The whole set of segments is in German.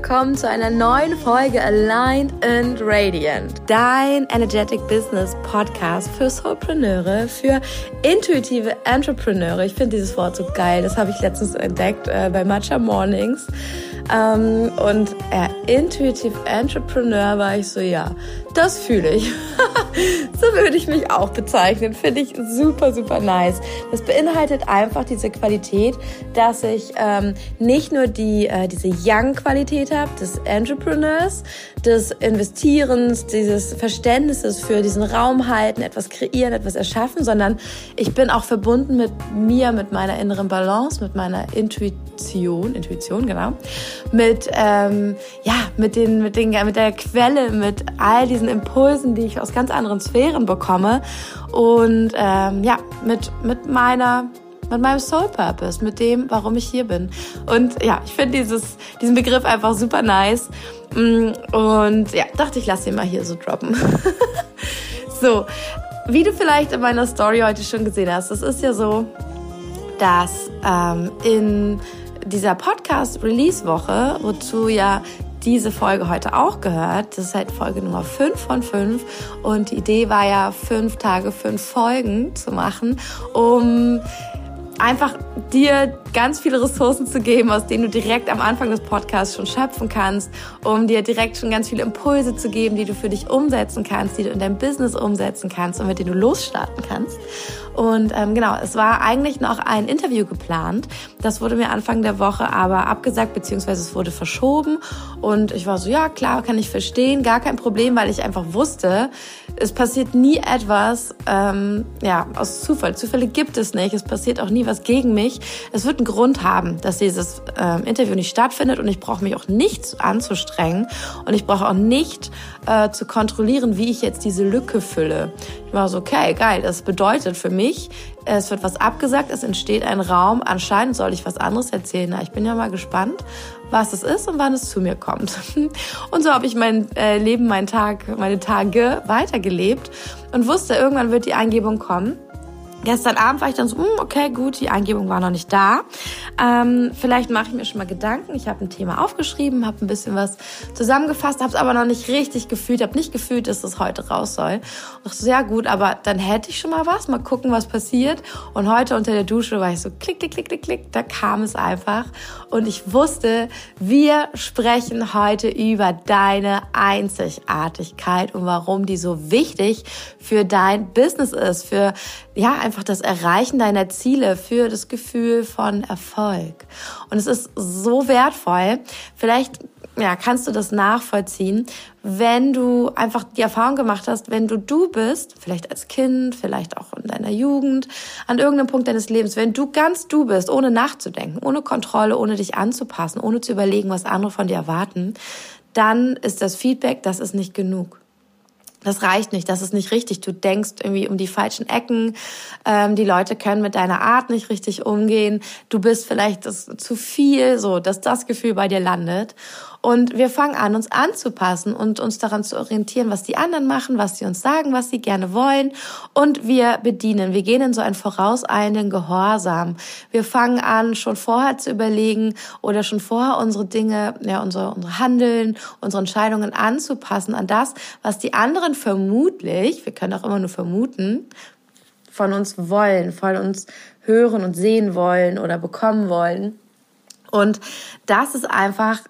willkommen zu einer neuen Folge Aligned and Radiant. Dein Energetic Business Podcast für Soulpreneure, für intuitive Entrepreneure. Ich finde dieses Wort so geil. Das habe ich letztens entdeckt äh, bei Matcha Mornings. Ähm, und äh, Intuitive Entrepreneur war ich so, ja, das fühle ich. so würde ich mich auch bezeichnen. Finde ich super, super nice. Das beinhaltet einfach diese Qualität, dass ich ähm, nicht nur die, äh, diese Young-Qualität habe, des Entrepreneurs, des Investierens, dieses Verständnisses für diesen Raum halten, etwas kreieren, etwas erschaffen, sondern ich bin auch verbunden mit mir, mit meiner inneren Balance, mit meiner Intuition, Intuition, genau, mit, ähm, ja, mit den, mit den, mit der Quelle, mit all diesen Impulsen, die ich aus ganz anderen Sphären bekomme und, ähm, ja, mit, mit meiner mit meinem Soul Purpose, mit dem, warum ich hier bin. Und ja, ich finde dieses, diesen Begriff einfach super nice. Mm, und ja, dachte ich, lasse ihn mal hier so droppen. so, wie du vielleicht in meiner Story heute schon gesehen hast, es ist ja so, dass ähm, in dieser Podcast-Release-Woche, wozu ja diese Folge heute auch gehört. Das ist halt Folge Nummer 5 von 5. Und die Idee war ja, fünf Tage, fünf Folgen zu machen, um einfach dir ganz viele Ressourcen zu geben, aus denen du direkt am Anfang des Podcasts schon schöpfen kannst, um dir direkt schon ganz viele Impulse zu geben, die du für dich umsetzen kannst, die du in deinem Business umsetzen kannst und mit denen du losstarten kannst. Und ähm, genau, es war eigentlich noch ein Interview geplant. Das wurde mir Anfang der Woche aber abgesagt, beziehungsweise es wurde verschoben. Und ich war so, ja klar, kann ich verstehen, gar kein Problem, weil ich einfach wusste, es passiert nie etwas ähm, ja, aus Zufall. Zufälle gibt es nicht. Es passiert auch nie was gegen mich. Es wird einen Grund haben, dass dieses ähm, Interview nicht stattfindet und ich brauche mich auch nicht anzustrengen und ich brauche auch nicht äh, zu kontrollieren, wie ich jetzt diese Lücke fülle. Ich war so, okay, geil. Das bedeutet für mich, es wird was abgesagt, es entsteht ein Raum. Anscheinend soll ich was anderes erzählen. Na, ich bin ja mal gespannt, was es ist und wann es zu mir kommt. Und so habe ich mein äh, Leben, meinen Tag, meine Tage weitergelebt und wusste, irgendwann wird die Eingebung kommen. Gestern Abend war ich dann so, hm, okay, gut, die Eingebung war noch nicht da. Ähm, vielleicht mache ich mir schon mal Gedanken. Ich habe ein Thema aufgeschrieben, habe ein bisschen was zusammengefasst, habe es aber noch nicht richtig gefühlt, habe nicht gefühlt, dass es heute raus soll. Und dachte, sehr gut, aber dann hätte ich schon mal was, mal gucken, was passiert. Und heute unter der Dusche war ich so, klick, klick, klick, klick, klick, da kam es einfach. Und ich wusste, wir sprechen heute über deine Einzigartigkeit und warum die so wichtig für dein Business ist, für ja, einfach das Erreichen deiner Ziele, für das Gefühl von Erfolg. Und es ist so wertvoll. Vielleicht ja, kannst du das nachvollziehen, wenn du einfach die Erfahrung gemacht hast, wenn du du bist, vielleicht als Kind, vielleicht auch in deiner Jugend, an irgendeinem Punkt deines Lebens, wenn du ganz du bist, ohne nachzudenken, ohne Kontrolle, ohne dich anzupassen, ohne zu überlegen, was andere von dir erwarten, dann ist das Feedback, das ist nicht genug. Das reicht nicht, das ist nicht richtig. Du denkst irgendwie um die falschen Ecken. Ähm, die Leute können mit deiner Art nicht richtig umgehen. Du bist vielleicht das, zu viel, so dass das Gefühl bei dir landet. Und wir fangen an, uns anzupassen und uns daran zu orientieren, was die anderen machen, was sie uns sagen, was sie gerne wollen. Und wir bedienen. Wir gehen in so einen vorauseilenden Gehorsam. Wir fangen an, schon vorher zu überlegen oder schon vorher unsere Dinge, ja, unsere, unsere Handeln, unsere Entscheidungen anzupassen an das, was die anderen vermutlich, wir können auch immer nur vermuten, von uns wollen, von uns hören und sehen wollen oder bekommen wollen. Und das ist einfach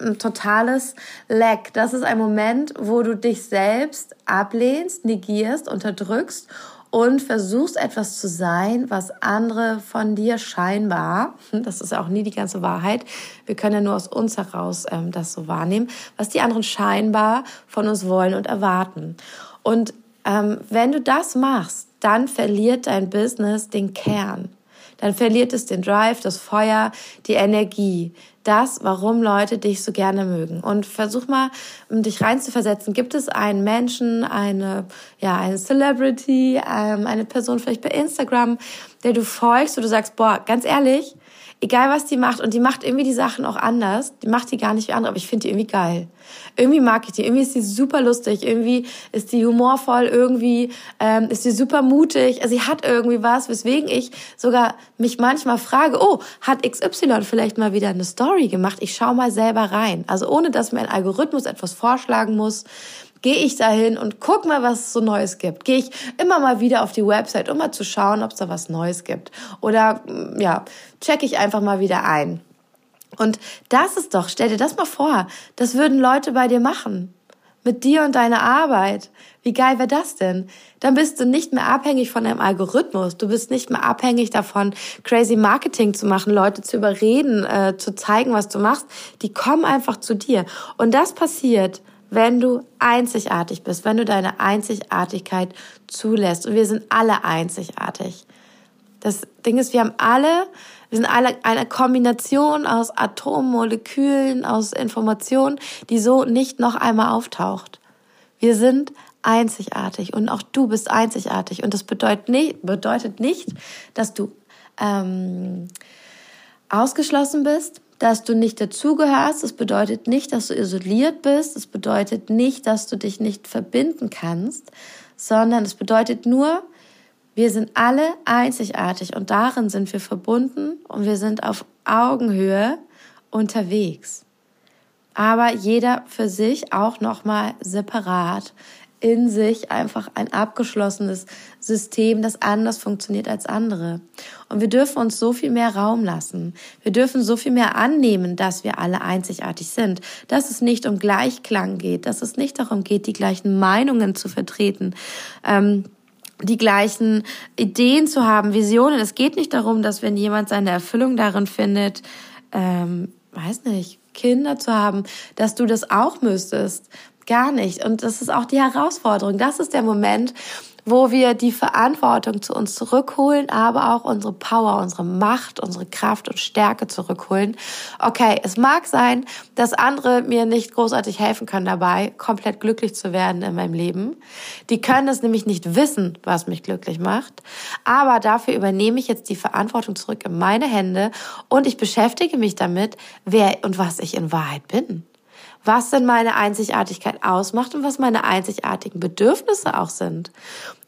ein totales Leck. Das ist ein Moment, wo du dich selbst ablehnst, negierst, unterdrückst und versuchst etwas zu sein, was andere von dir scheinbar, das ist auch nie die ganze Wahrheit, wir können ja nur aus uns heraus ähm, das so wahrnehmen, was die anderen scheinbar von uns wollen und erwarten. Und ähm, wenn du das machst, dann verliert dein Business den Kern dann verliert es den Drive, das Feuer, die Energie, das, warum Leute dich so gerne mögen. Und versuch mal, um dich reinzuversetzen. Gibt es einen Menschen, eine, ja, eine Celebrity, ähm, eine Person vielleicht bei Instagram, der du folgst, wo du sagst, boah, ganz ehrlich, egal was die macht, und die macht irgendwie die Sachen auch anders, die macht die gar nicht wie andere, aber ich finde die irgendwie geil. Irgendwie mag ich die, irgendwie ist die super lustig, irgendwie ist die humorvoll, irgendwie ähm, ist sie super mutig, also sie hat irgendwie was, weswegen ich sogar mich manchmal frage, oh, hat XY vielleicht mal wieder eine Story gemacht? Ich schau mal selber rein. Also ohne, dass mir ein Algorithmus etwas vorschlagen muss, gehe ich dahin und guck mal, was es so Neues gibt. Gehe ich immer mal wieder auf die Website, um mal zu schauen, ob es da was Neues gibt. Oder mm, ja, checke ich einfach mal wieder ein. Und das ist doch, stell dir das mal vor, das würden Leute bei dir machen. Mit dir und deiner Arbeit. Wie geil wäre das denn? Dann bist du nicht mehr abhängig von einem Algorithmus. Du bist nicht mehr abhängig davon, crazy Marketing zu machen, Leute zu überreden, äh, zu zeigen, was du machst. Die kommen einfach zu dir. Und das passiert, wenn du einzigartig bist, wenn du deine Einzigartigkeit zulässt. Und wir sind alle einzigartig. Das Ding ist, wir haben alle, wir sind alle eine Kombination aus Atommolekülen, aus Informationen, die so nicht noch einmal auftaucht. Wir sind einzigartig und auch du bist einzigartig. Und das bedeutet nicht, bedeutet nicht dass du ähm, ausgeschlossen bist, dass du nicht dazugehörst. Es bedeutet nicht, dass du isoliert bist. Es bedeutet nicht, dass du dich nicht verbinden kannst, sondern es bedeutet nur, wir sind alle einzigartig und darin sind wir verbunden und wir sind auf Augenhöhe unterwegs. Aber jeder für sich auch nochmal separat in sich einfach ein abgeschlossenes System, das anders funktioniert als andere. Und wir dürfen uns so viel mehr Raum lassen. Wir dürfen so viel mehr annehmen, dass wir alle einzigartig sind, dass es nicht um Gleichklang geht, dass es nicht darum geht, die gleichen Meinungen zu vertreten. Ähm, die gleichen Ideen zu haben, Visionen. Es geht nicht darum, dass wenn jemand seine Erfüllung darin findet, ähm, weiß nicht, Kinder zu haben, dass du das auch müsstest. Gar nicht. Und das ist auch die Herausforderung. Das ist der Moment, wo wir die Verantwortung zu uns zurückholen, aber auch unsere Power, unsere Macht, unsere Kraft und Stärke zurückholen. Okay, es mag sein, dass andere mir nicht großartig helfen können dabei, komplett glücklich zu werden in meinem Leben. Die können es nämlich nicht wissen, was mich glücklich macht. Aber dafür übernehme ich jetzt die Verantwortung zurück in meine Hände und ich beschäftige mich damit, wer und was ich in Wahrheit bin was denn meine Einzigartigkeit ausmacht und was meine einzigartigen Bedürfnisse auch sind.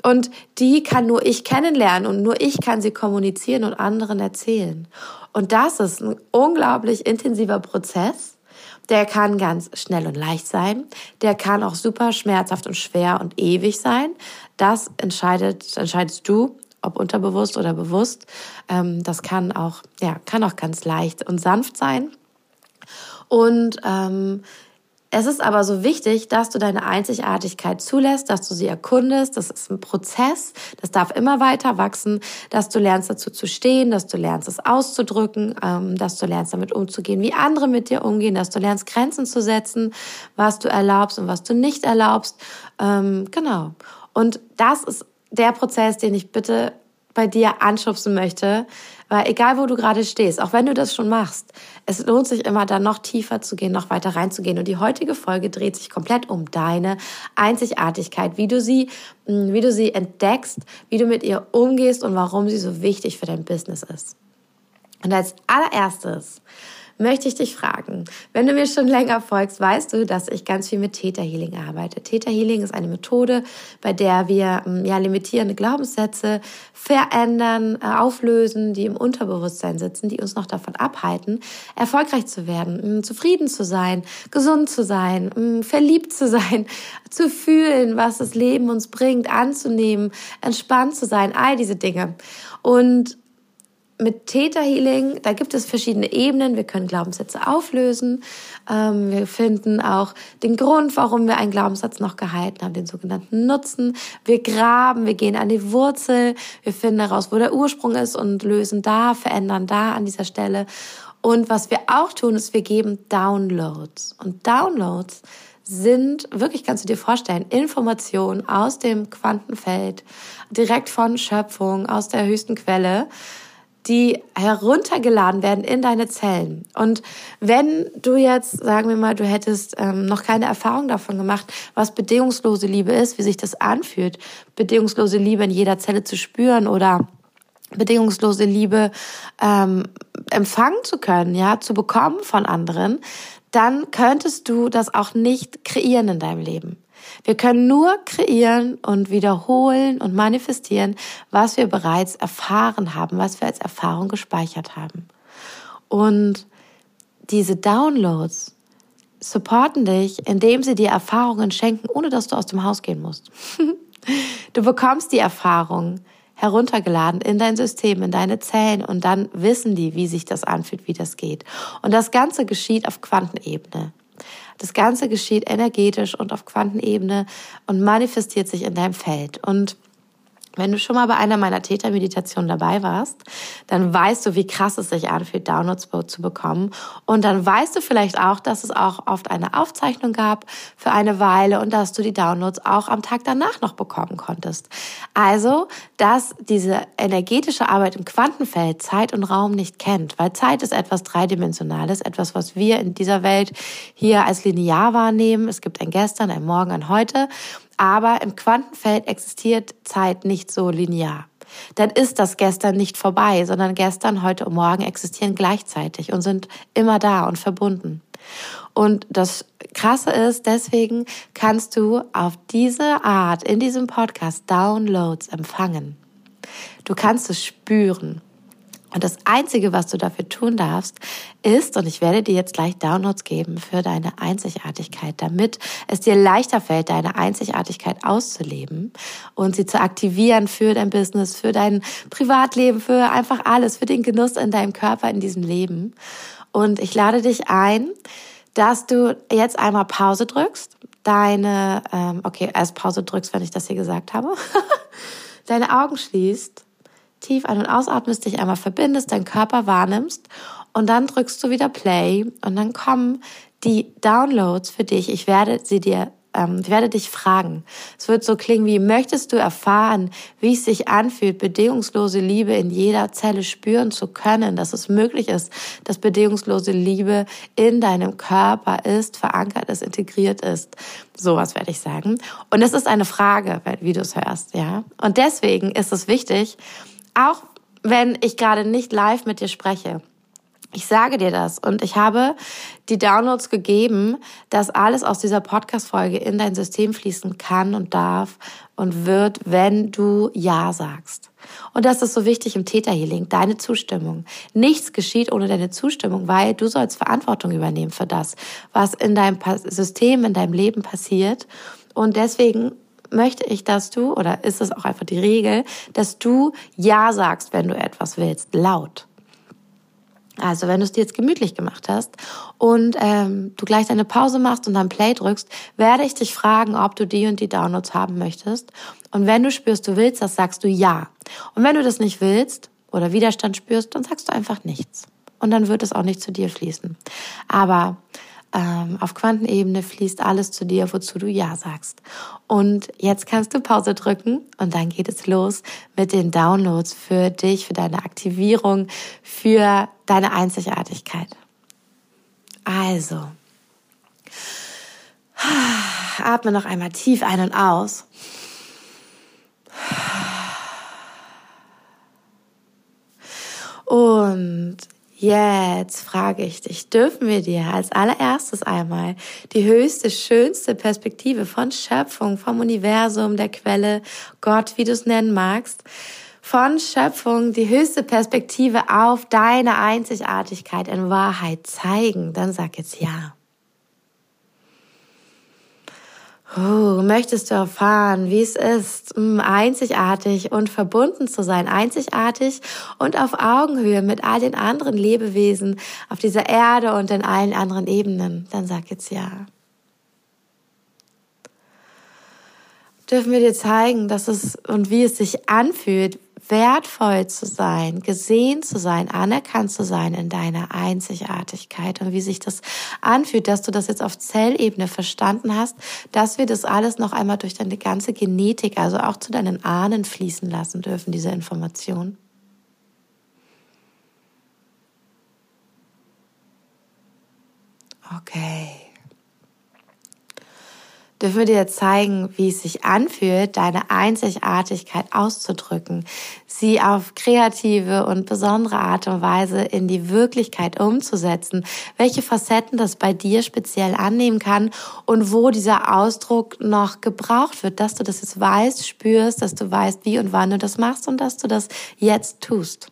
Und die kann nur ich kennenlernen und nur ich kann sie kommunizieren und anderen erzählen. Und das ist ein unglaublich intensiver Prozess. Der kann ganz schnell und leicht sein. Der kann auch super schmerzhaft und schwer und ewig sein. Das entscheidet, entscheidest du, ob unterbewusst oder bewusst. Ähm, das kann auch, ja, kann auch ganz leicht und sanft sein. Und ähm, es ist aber so wichtig, dass du deine Einzigartigkeit zulässt, dass du sie erkundest. Das ist ein Prozess, das darf immer weiter wachsen, dass du lernst dazu zu stehen, dass du lernst es auszudrücken, ähm, dass du lernst damit umzugehen, wie andere mit dir umgehen, dass du lernst Grenzen zu setzen, was du erlaubst und was du nicht erlaubst. Ähm, genau. Und das ist der Prozess, den ich bitte bei dir anschubsen möchte, weil egal wo du gerade stehst, auch wenn du das schon machst, es lohnt sich immer da noch tiefer zu gehen, noch weiter reinzugehen. Und die heutige Folge dreht sich komplett um deine Einzigartigkeit, wie du sie, mm, wie du sie entdeckst, wie du mit ihr umgehst und warum sie so wichtig für dein Business ist. Und als allererstes möchte ich dich fragen, wenn du mir schon länger folgst, weißt du, dass ich ganz viel mit Theta Healing arbeite. Theta Healing ist eine Methode, bei der wir mm, ja limitierende Glaubenssätze verändern, äh, auflösen, die im Unterbewusstsein sitzen, die uns noch davon abhalten, erfolgreich zu werden, mm, zufrieden zu sein, gesund zu sein, mm, verliebt zu sein, zu fühlen, was das Leben uns bringt, anzunehmen, entspannt zu sein, all diese Dinge. Und mit Theta Healing, da gibt es verschiedene Ebenen. Wir können Glaubenssätze auflösen. Ähm, wir finden auch den Grund, warum wir einen Glaubenssatz noch gehalten haben, den sogenannten Nutzen. Wir graben, wir gehen an die Wurzel. Wir finden heraus, wo der Ursprung ist und lösen da, verändern da an dieser Stelle. Und was wir auch tun, ist, wir geben Downloads. Und Downloads sind, wirklich kannst du dir vorstellen, Informationen aus dem Quantenfeld, direkt von Schöpfung, aus der höchsten Quelle die heruntergeladen werden in deine Zellen. Und wenn du jetzt, sagen wir mal, du hättest ähm, noch keine Erfahrung davon gemacht, was bedingungslose Liebe ist, wie sich das anfühlt, bedingungslose Liebe in jeder Zelle zu spüren oder bedingungslose Liebe ähm, empfangen zu können, ja, zu bekommen von anderen, dann könntest du das auch nicht kreieren in deinem Leben. Wir können nur kreieren und wiederholen und manifestieren, was wir bereits erfahren haben, was wir als Erfahrung gespeichert haben. Und diese Downloads supporten dich, indem sie dir Erfahrungen schenken, ohne dass du aus dem Haus gehen musst. du bekommst die Erfahrung heruntergeladen in dein System, in deine Zellen und dann wissen die, wie sich das anfühlt, wie das geht. Und das Ganze geschieht auf Quantenebene. Das Ganze geschieht energetisch und auf Quantenebene und manifestiert sich in deinem Feld. Und wenn du schon mal bei einer meiner Tätermeditationen dabei warst, dann weißt du, wie krass es sich anfühlt, Downloads zu bekommen. Und dann weißt du vielleicht auch, dass es auch oft eine Aufzeichnung gab für eine Weile und dass du die Downloads auch am Tag danach noch bekommen konntest. Also, dass diese energetische Arbeit im Quantenfeld Zeit und Raum nicht kennt, weil Zeit ist etwas Dreidimensionales, etwas, was wir in dieser Welt hier als linear wahrnehmen. Es gibt ein Gestern, ein Morgen, ein Heute. Aber im Quantenfeld existiert Zeit nicht so linear. Dann ist das gestern nicht vorbei, sondern gestern, heute und morgen existieren gleichzeitig und sind immer da und verbunden. Und das Krasse ist, deswegen kannst du auf diese Art in diesem Podcast Downloads empfangen. Du kannst es spüren. Und das Einzige, was du dafür tun darfst, ist, und ich werde dir jetzt gleich Downloads geben für deine Einzigartigkeit, damit es dir leichter fällt, deine Einzigartigkeit auszuleben und sie zu aktivieren für dein Business, für dein Privatleben, für einfach alles, für den Genuss in deinem Körper, in diesem Leben. Und ich lade dich ein, dass du jetzt einmal Pause drückst, deine, ähm, okay, erst Pause drückst, wenn ich das hier gesagt habe, deine Augen schließt tief ein- und ausatmest, dich einmal verbindest, deinen Körper wahrnimmst und dann drückst du wieder Play und dann kommen die Downloads für dich. Ich werde sie dir ähm, ich werde dich fragen. Es wird so klingen wie, möchtest du erfahren, wie es sich anfühlt, bedingungslose Liebe in jeder Zelle spüren zu können, dass es möglich ist, dass bedingungslose Liebe in deinem Körper ist, verankert ist, integriert ist. Sowas werde ich sagen. Und es ist eine Frage, wie du es hörst, ja. Und deswegen ist es wichtig, auch wenn ich gerade nicht live mit dir spreche. Ich sage dir das und ich habe die Downloads gegeben, dass alles aus dieser Podcast-Folge in dein System fließen kann und darf und wird, wenn du Ja sagst. Und das ist so wichtig im Täterhealing, deine Zustimmung. Nichts geschieht ohne deine Zustimmung, weil du sollst Verantwortung übernehmen für das, was in deinem System, in deinem Leben passiert. Und deswegen möchte ich, dass du, oder ist es auch einfach die Regel, dass du Ja sagst, wenn du etwas willst, laut. Also wenn du es dir jetzt gemütlich gemacht hast und ähm, du gleich deine Pause machst und dann Play drückst, werde ich dich fragen, ob du die und die Downloads haben möchtest. Und wenn du spürst, du willst das, sagst du ja. Und wenn du das nicht willst oder Widerstand spürst, dann sagst du einfach nichts. Und dann wird es auch nicht zu dir fließen. Aber auf Quantenebene fließt alles zu dir, wozu du Ja sagst. Und jetzt kannst du Pause drücken und dann geht es los mit den Downloads für dich, für deine Aktivierung, für deine Einzigartigkeit. Also, atme noch einmal tief ein und aus. Und Jetzt frage ich dich, dürfen wir dir als allererstes einmal die höchste, schönste Perspektive von Schöpfung, vom Universum, der Quelle, Gott, wie du es nennen magst, von Schöpfung die höchste Perspektive auf deine Einzigartigkeit in Wahrheit zeigen? Dann sag jetzt ja. Oh, möchtest du erfahren, wie es ist, mm, einzigartig und verbunden zu sein, einzigartig und auf Augenhöhe mit all den anderen Lebewesen auf dieser Erde und in allen anderen Ebenen? Dann sag jetzt ja. Dürfen wir dir zeigen, dass es und wie es sich anfühlt, wertvoll zu sein, gesehen zu sein, anerkannt zu sein in deiner Einzigartigkeit und wie sich das anfühlt, dass du das jetzt auf Zellebene verstanden hast, dass wir das alles noch einmal durch deine ganze Genetik, also auch zu deinen Ahnen fließen lassen dürfen, diese Information. Okay. Dürfen wir dir zeigen, wie es sich anfühlt, deine Einzigartigkeit auszudrücken, sie auf kreative und besondere Art und Weise in die Wirklichkeit umzusetzen, welche Facetten das bei dir speziell annehmen kann und wo dieser Ausdruck noch gebraucht wird, dass du das jetzt weißt, spürst, dass du weißt, wie und wann du das machst und dass du das jetzt tust.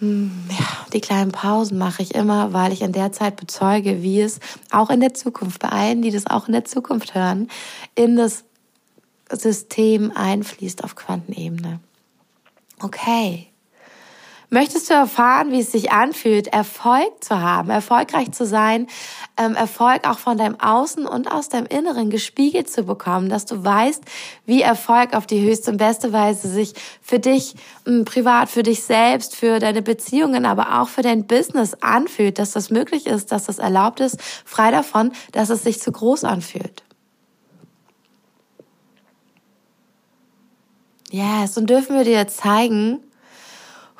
Ja, die kleinen Pausen mache ich immer, weil ich in der Zeit bezeuge, wie es auch in der Zukunft, bei allen, die das auch in der Zukunft hören, in das System einfließt auf Quantenebene. Okay, Möchtest du erfahren, wie es sich anfühlt, Erfolg zu haben, erfolgreich zu sein, ähm, Erfolg auch von deinem Außen und aus deinem Inneren gespiegelt zu bekommen, dass du weißt, wie Erfolg auf die höchste und beste Weise sich für dich ähm, privat, für dich selbst, für deine Beziehungen, aber auch für dein Business anfühlt, dass das möglich ist, dass das erlaubt ist, frei davon, dass es sich zu groß anfühlt. Yes, und dürfen wir dir zeigen,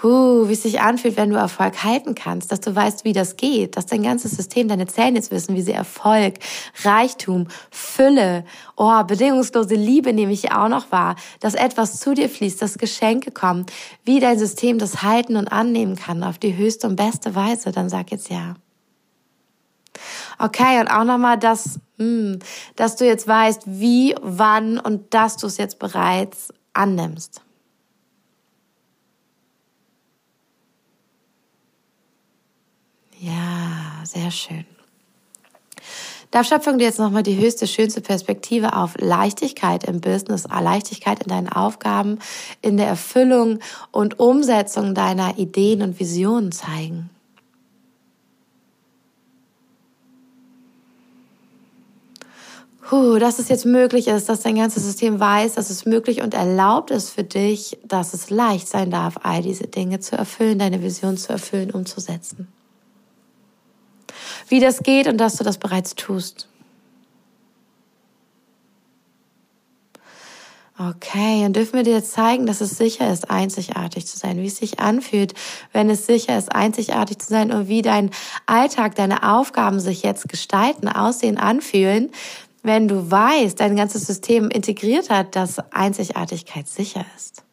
huh, wie es sich anfühlt, wenn du Erfolg halten kannst, dass du weißt, wie das geht, dass dein ganzes System, deine Zellen jetzt wissen, wie sie Erfolg, Reichtum, Fülle, oh, bedingungslose Liebe nehme ich auch noch wahr, dass etwas zu dir fließt, dass Geschenke kommen, wie dein System das halten und annehmen kann auf die höchste und beste Weise, dann sag jetzt ja. Okay, und auch nochmal das, hm, dass du jetzt weißt, wie, wann und dass du es jetzt bereits annimmst. Ja, sehr schön. Darf Schöpfung dir jetzt nochmal die höchste, schönste Perspektive auf Leichtigkeit im Business, Leichtigkeit in deinen Aufgaben, in der Erfüllung und Umsetzung deiner Ideen und Visionen zeigen? Puh, dass es jetzt möglich ist, dass dein ganzes System weiß, dass es möglich und erlaubt ist für dich, dass es leicht sein darf, all diese Dinge zu erfüllen, deine Vision zu erfüllen, umzusetzen wie das geht und dass du das bereits tust. Okay, und dürfen wir dir jetzt zeigen, dass es sicher ist, einzigartig zu sein, wie es sich anfühlt, wenn es sicher ist, einzigartig zu sein und wie dein Alltag, deine Aufgaben sich jetzt gestalten, aussehen, anfühlen, wenn du weißt, dein ganzes System integriert hat, dass Einzigartigkeit sicher ist.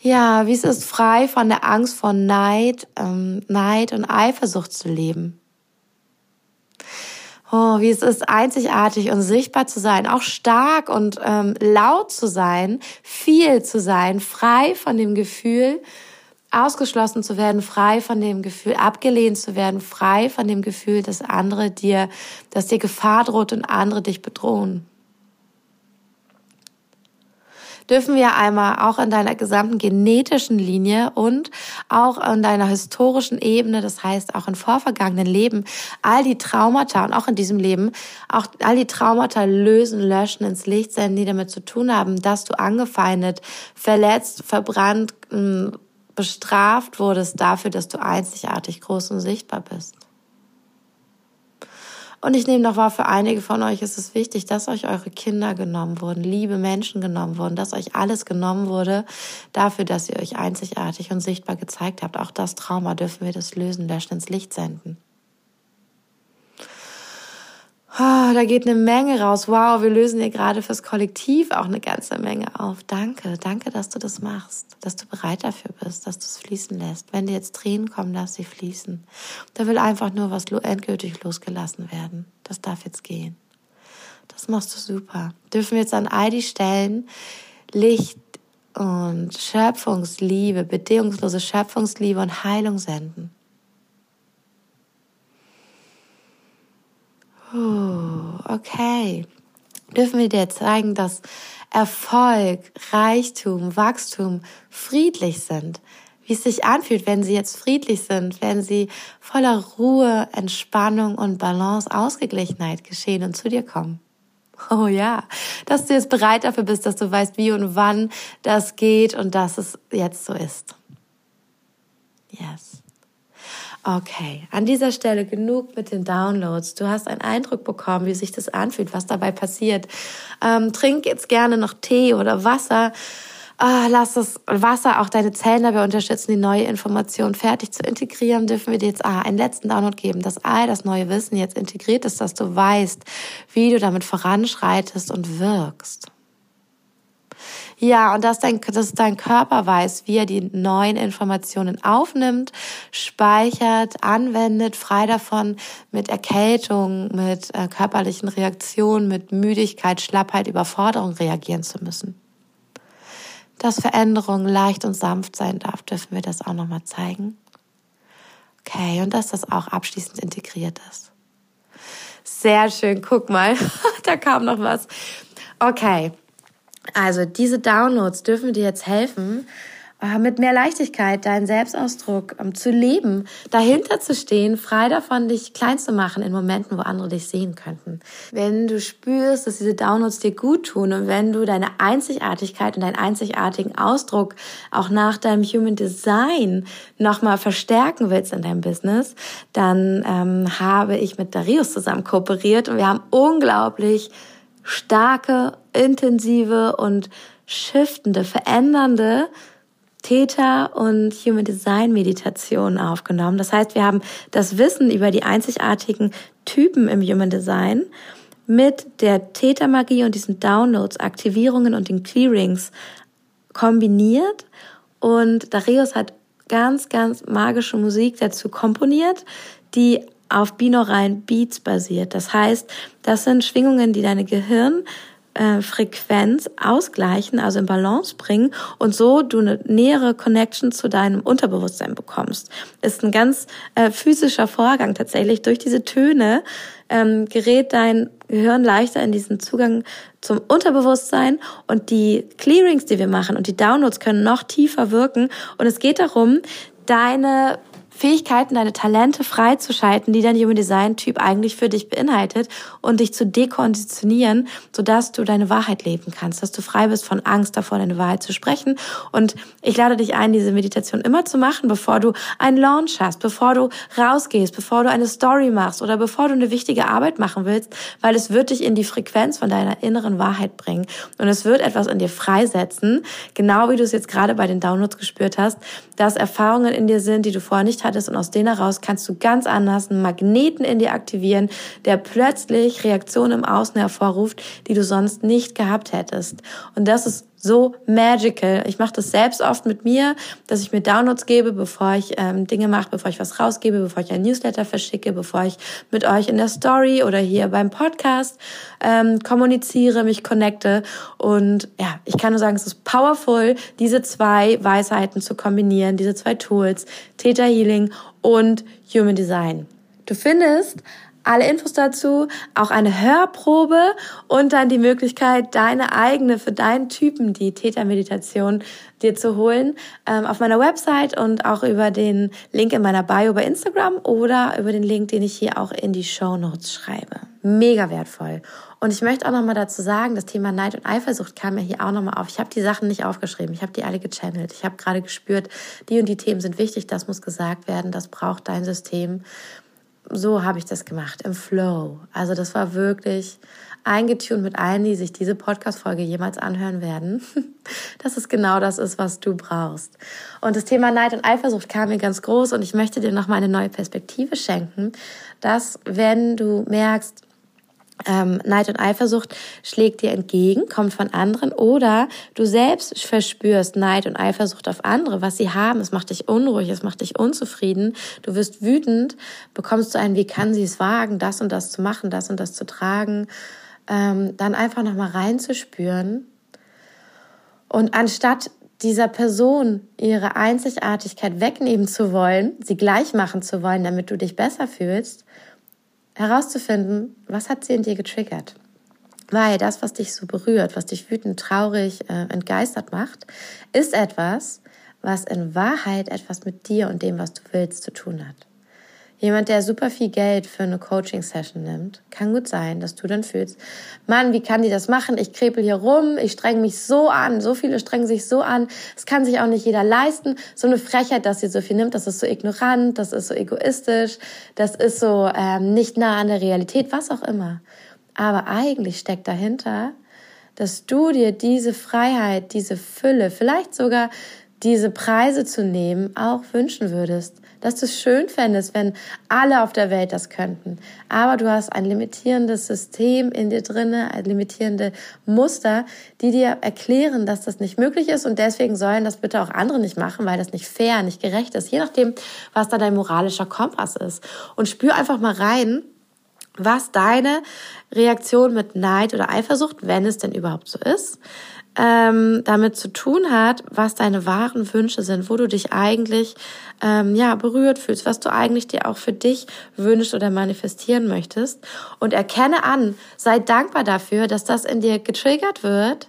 Ja, wie es ist, frei von der Angst vor Neid, ähm, Neid und Eifersucht zu leben. Oh, wie es ist, einzigartig und sichtbar zu sein, auch stark und ähm, laut zu sein, viel zu sein, frei von dem Gefühl, ausgeschlossen zu werden, frei von dem Gefühl, abgelehnt zu werden, frei von dem Gefühl, dass andere dir, dass dir Gefahr droht und andere dich bedrohen dürfen wir einmal auch in deiner gesamten genetischen Linie und auch in deiner historischen Ebene, das heißt auch in vorvergangenen Leben, all die Traumata und auch in diesem Leben, auch all die Traumata lösen, löschen, ins Licht senden, die damit zu tun haben, dass du angefeindet, verletzt, verbrannt, bestraft wurdest dafür, dass du einzigartig groß und sichtbar bist. Und ich nehme noch wahr, für einige von euch ist es wichtig, dass euch eure Kinder genommen wurden, liebe Menschen genommen wurden, dass euch alles genommen wurde dafür, dass ihr euch einzigartig und sichtbar gezeigt habt. Auch das Trauma dürfen wir das lösen, löschen, ins Licht senden. Oh, da geht eine Menge raus. Wow, wir lösen hier gerade fürs Kollektiv auch eine ganze Menge auf. Danke, danke, dass du das machst, dass du bereit dafür bist, dass du es fließen lässt. Wenn dir jetzt Tränen kommen, lass sie fließen. Da will einfach nur was endgültig losgelassen werden. Das darf jetzt gehen. Das machst du super. Dürfen wir jetzt an all die Stellen Licht und Schöpfungsliebe, bedingungslose Schöpfungsliebe und Heilung senden. Okay. Dürfen wir dir zeigen, dass Erfolg, Reichtum, Wachstum friedlich sind? Wie es sich anfühlt, wenn sie jetzt friedlich sind, wenn sie voller Ruhe, Entspannung und Balance, Ausgeglichenheit geschehen und zu dir kommen. Oh ja, dass du jetzt bereit dafür bist, dass du weißt, wie und wann das geht und dass es jetzt so ist. Yes. Okay, an dieser Stelle genug mit den Downloads. Du hast einen Eindruck bekommen, wie sich das anfühlt, was dabei passiert. Ähm, trink jetzt gerne noch Tee oder Wasser. oh, lass das Wasser auch deine Zellen dabei unterstützen, die neue Information fertig zu integrieren, dürfen wir dir jetzt ah, einen letzten Download geben, dass all das neue Wissen jetzt integriert ist, dass du weißt, wie du damit voranschreitest und wirkst. Ja, und dass dein, dass dein Körper weiß, wie er die neuen Informationen aufnimmt, speichert, anwendet, frei davon mit Erkältung, mit äh, körperlichen Reaktionen, mit Müdigkeit, Schlappheit, Überforderung reagieren zu müssen. Dass Veränderung leicht und sanft sein darf, dürfen wir das auch nochmal zeigen. Okay, und dass das auch abschließend integriert ist. Sehr schön, guck mal, da kam noch was. Okay, also diese Downloads dürfen dir jetzt helfen, äh, mit mehr Leichtigkeit deinen Selbstausdruck ähm, zu leben, dahinter zu stehen, frei davon, dich klein zu machen in Momenten, wo andere dich sehen könnten. Wenn du spürst, dass diese Downloads dir gut tun und wenn du deine Einzigartigkeit und deinen einzigartigen Ausdruck auch nach deinem Human Design nochmal verstärken willst in deinem Business, dann ähm, habe ich mit Darius zusammen kooperiert und wir haben unglaublich starke, intensive und shiftende, verändernde Theta und Human Design Meditationen aufgenommen. Das heißt, wir haben das Wissen über die einzigartigen Typen im Human Design mit der Theta Magie und diesen Downloads, Aktivierungen und den Clearings kombiniert und Darius hat ganz, ganz magische Musik dazu komponiert, die auf binauralen Beats basiert. Das heißt, das sind Schwingungen, die deine Gehirn äh, Frequenz ausgleichen, also in Balance bringen und so du eine nähere Connection zu deinem Unterbewusstsein bekommst. Ist ein ganz äh, physischer Vorgang tatsächlich. Durch diese Töne ähm, gerät dein Gehirn leichter in diesen Zugang zum Unterbewusstsein und die Clearings, die wir machen und die Downloads können noch tiefer wirken und es geht darum, deine Fähigkeiten, deine Talente freizuschalten, die dein Human Design Typ eigentlich für dich beinhaltet und dich zu dekonditionieren, sodass du deine Wahrheit leben kannst, dass du frei bist von Angst davor, deine Wahrheit zu sprechen. Und ich lade dich ein, diese Meditation immer zu machen, bevor du einen Launch hast, bevor du rausgehst, bevor du eine Story machst oder bevor du eine wichtige Arbeit machen willst, weil es wird dich in die Frequenz von deiner inneren Wahrheit bringen und es wird etwas in dir freisetzen, genau wie du es jetzt gerade bei den Downloads gespürt hast, dass Erfahrungen in dir sind, die du vorher nicht hattest und aus denen heraus kannst du ganz anders einen Magneten in dir aktivieren, der plötzlich Reaktionen im Außen hervorruft, die du sonst nicht gehabt hättest. Und das ist so magical. Ich mache das selbst oft mit mir, dass ich mir Downloads gebe, bevor ich ähm, Dinge mache, bevor ich was rausgebe, bevor ich ein Newsletter verschicke, bevor ich mit euch in der Story oder hier beim Podcast ähm, kommuniziere, mich connecte. Und ja, ich kann nur sagen, es ist powerful, diese zwei Weisheiten zu kombinieren, diese zwei Tools, Theta Healing und Human Design. Du findest alle Infos dazu, auch eine Hörprobe und dann die Möglichkeit, deine eigene für deinen Typen, die Tätermeditation, dir zu holen, ähm, auf meiner Website und auch über den Link in meiner Bio bei Instagram oder über den Link, den ich hier auch in die Show Notes schreibe. Mega wertvoll. Und ich möchte auch nochmal dazu sagen, das Thema Neid und Eifersucht kam mir hier auch nochmal auf. Ich habe die Sachen nicht aufgeschrieben, ich habe die alle gechannelt. Ich habe gerade gespürt, die und die Themen sind wichtig, das muss gesagt werden, das braucht dein System so habe ich das gemacht, im Flow. Also das war wirklich eingetunt mit allen, die sich diese Podcast-Folge jemals anhören werden, dass es genau das ist, was du brauchst. Und das Thema Neid und Eifersucht kam mir ganz groß und ich möchte dir nochmal eine neue Perspektive schenken, dass wenn du merkst, ähm, Neid und Eifersucht schlägt dir entgegen, kommt von anderen oder du selbst verspürst Neid und Eifersucht auf andere, was sie haben. Es macht dich unruhig, es macht dich unzufrieden. Du wirst wütend, bekommst du einen, wie kann sie es wagen, das und das zu machen, das und das zu tragen. Ähm, dann einfach nochmal reinzuspüren. Und anstatt dieser Person ihre Einzigartigkeit wegnehmen zu wollen, sie gleich machen zu wollen, damit du dich besser fühlst, herauszufinden, was hat sie in dir getriggert. Weil das, was dich so berührt, was dich wütend, traurig, äh, entgeistert macht, ist etwas, was in Wahrheit etwas mit dir und dem, was du willst, zu tun hat. Jemand, der super viel Geld für eine Coaching-Session nimmt, kann gut sein, dass du dann fühlst, Mann, wie kann die das machen? Ich krepel hier rum, ich streng mich so an, so viele strengen sich so an, es kann sich auch nicht jeder leisten. So eine Frechheit, dass sie so viel nimmt, das ist so ignorant, das ist so egoistisch, das ist so ähm, nicht nah an der Realität, was auch immer. Aber eigentlich steckt dahinter, dass du dir diese Freiheit, diese Fülle, vielleicht sogar diese Preise zu nehmen, auch wünschen würdest. Dass du es schön fändest, wenn alle auf der Welt das könnten. Aber du hast ein limitierendes System in dir drinne, limitierende Muster, die dir erklären, dass das nicht möglich ist und deswegen sollen das bitte auch andere nicht machen, weil das nicht fair, nicht gerecht ist. Je nachdem, was da dein moralischer Kompass ist. Und spür einfach mal rein, was deine Reaktion mit Neid oder Eifersucht, wenn es denn überhaupt so ist, ähm, damit zu tun hat, was deine wahren Wünsche sind, wo du dich eigentlich ähm, ja berührt fühlst, was du eigentlich dir auch für dich wünschst oder manifestieren möchtest und erkenne an, sei dankbar dafür, dass das in dir getriggert wird,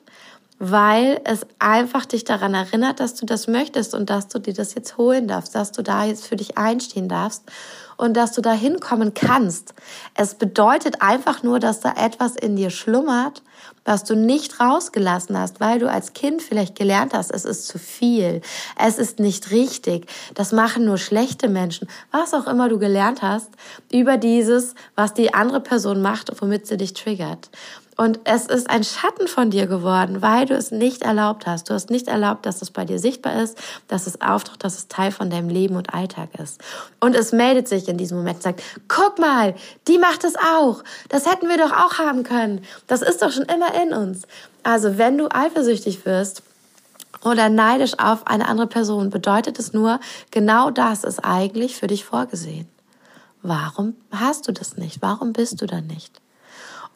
weil es einfach dich daran erinnert, dass du das möchtest und dass du dir das jetzt holen darfst, dass du da jetzt für dich einstehen darfst und dass du da hinkommen kannst. Es bedeutet einfach nur, dass da etwas in dir schlummert, was du nicht rausgelassen hast, weil du als Kind vielleicht gelernt hast, es ist zu viel, es ist nicht richtig, das machen nur schlechte Menschen, was auch immer du gelernt hast über dieses, was die andere Person macht und womit sie dich triggert. Und es ist ein Schatten von dir geworden, weil du es nicht erlaubt hast. Du hast nicht erlaubt, dass es bei dir sichtbar ist, dass es auftaucht, dass es Teil von deinem Leben und Alltag ist. Und es meldet sich in diesem Moment, sagt, guck mal, die macht es auch. Das hätten wir doch auch haben können. Das ist doch schon immer in uns. Also wenn du eifersüchtig wirst, oder neidisch auf eine andere Person, bedeutet es nur, genau das ist eigentlich für dich vorgesehen. Warum hast du das nicht? Warum bist du da nicht?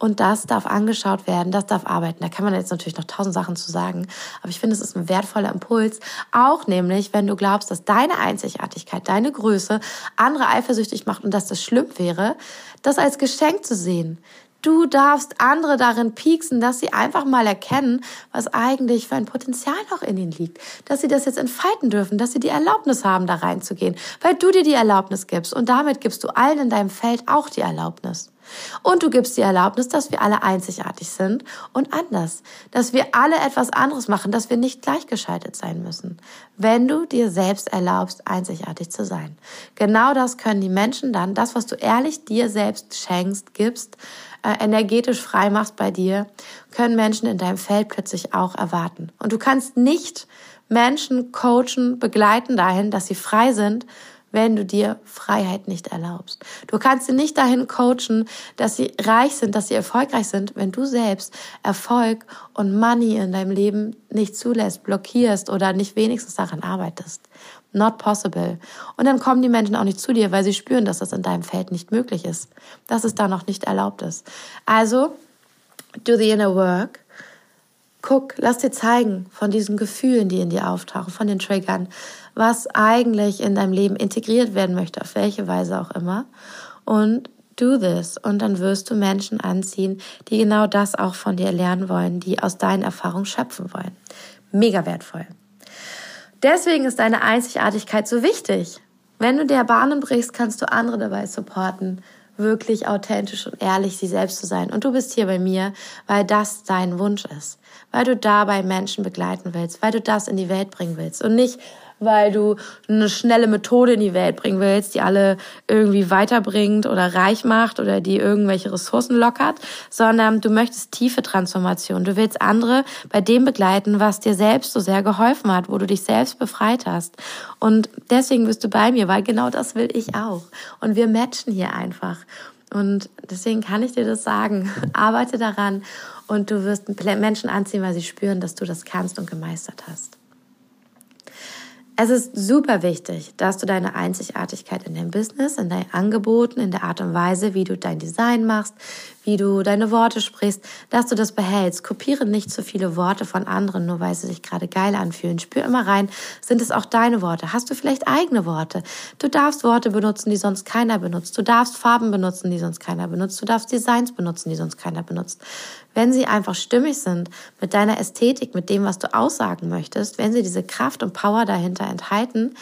Und das darf angeschaut werden, das darf arbeiten. Da kann man jetzt natürlich noch tausend Sachen zu sagen. Aber ich finde, es ist ein wertvoller Impuls. Auch nämlich, wenn du glaubst, dass deine Einzigartigkeit, deine Größe andere eifersüchtig macht und dass das schlimm wäre, das als Geschenk zu sehen. Du darfst andere darin pieksen, dass sie einfach mal erkennen, was eigentlich für ein Potenzial noch in ihnen liegt. Dass sie das jetzt entfalten dürfen, dass sie die Erlaubnis haben, da reinzugehen. Weil du dir die Erlaubnis gibst. Und damit gibst du allen in deinem Feld auch die Erlaubnis. Und du gibst die Erlaubnis, dass wir alle einzigartig sind und anders, dass wir alle etwas anderes machen, dass wir nicht gleichgeschaltet sein müssen, wenn du dir selbst erlaubst, einzigartig zu sein. Genau das können die Menschen dann, das, was du ehrlich dir selbst schenkst, gibst, äh, energetisch frei machst bei dir, können Menschen in deinem Feld plötzlich auch erwarten. Und du kannst nicht Menschen coachen, begleiten dahin, dass sie frei sind, wenn du dir Freiheit nicht erlaubst. Du kannst sie nicht dahin coachen, dass sie reich sind, dass sie erfolgreich sind, wenn du selbst Erfolg und Money in deinem Leben nicht zulässt, blockierst oder nicht wenigstens daran arbeitest. Not possible. Und dann kommen die Menschen auch nicht zu dir, weil sie spüren, dass das in deinem Feld nicht möglich ist, dass es da noch nicht erlaubt ist. Also, do the inner work. Guck, lass dir zeigen von diesen Gefühlen, die in dir auftauchen, von den Triggern was eigentlich in deinem Leben integriert werden möchte, auf welche Weise auch immer. Und do this. Und dann wirst du Menschen anziehen, die genau das auch von dir lernen wollen, die aus deinen Erfahrungen schöpfen wollen. Mega wertvoll. Deswegen ist deine Einzigartigkeit so wichtig. Wenn du der Bahnen brichst, kannst du andere dabei supporten, wirklich authentisch und ehrlich sie selbst zu sein. Und du bist hier bei mir, weil das dein Wunsch ist. Weil du dabei Menschen begleiten willst, weil du das in die Welt bringen willst und nicht, weil du eine schnelle Methode in die Welt bringen willst, die alle irgendwie weiterbringt oder reich macht oder die irgendwelche Ressourcen lockert, sondern du möchtest tiefe Transformation. Du willst andere bei dem begleiten, was dir selbst so sehr geholfen hat, wo du dich selbst befreit hast. Und deswegen bist du bei mir, weil genau das will ich auch. Und wir matchen hier einfach. Und deswegen kann ich dir das sagen. Arbeite daran und du wirst Menschen anziehen, weil sie spüren, dass du das kannst und gemeistert hast. Es ist super wichtig, dass du deine Einzigartigkeit in deinem Business, in deinen Angeboten, in der Art und Weise, wie du dein Design machst, wie du deine Worte sprichst, dass du das behältst. Kopiere nicht zu viele Worte von anderen, nur weil sie sich gerade geil anfühlen. Spür immer rein, sind es auch deine Worte? Hast du vielleicht eigene Worte? Du darfst Worte benutzen, die sonst keiner benutzt. Du darfst Farben benutzen, die sonst keiner benutzt. Du darfst Designs benutzen, die sonst keiner benutzt. Wenn sie einfach stimmig sind mit deiner Ästhetik, mit dem, was du aussagen möchtest, wenn sie diese Kraft und Power dahinter enthalten,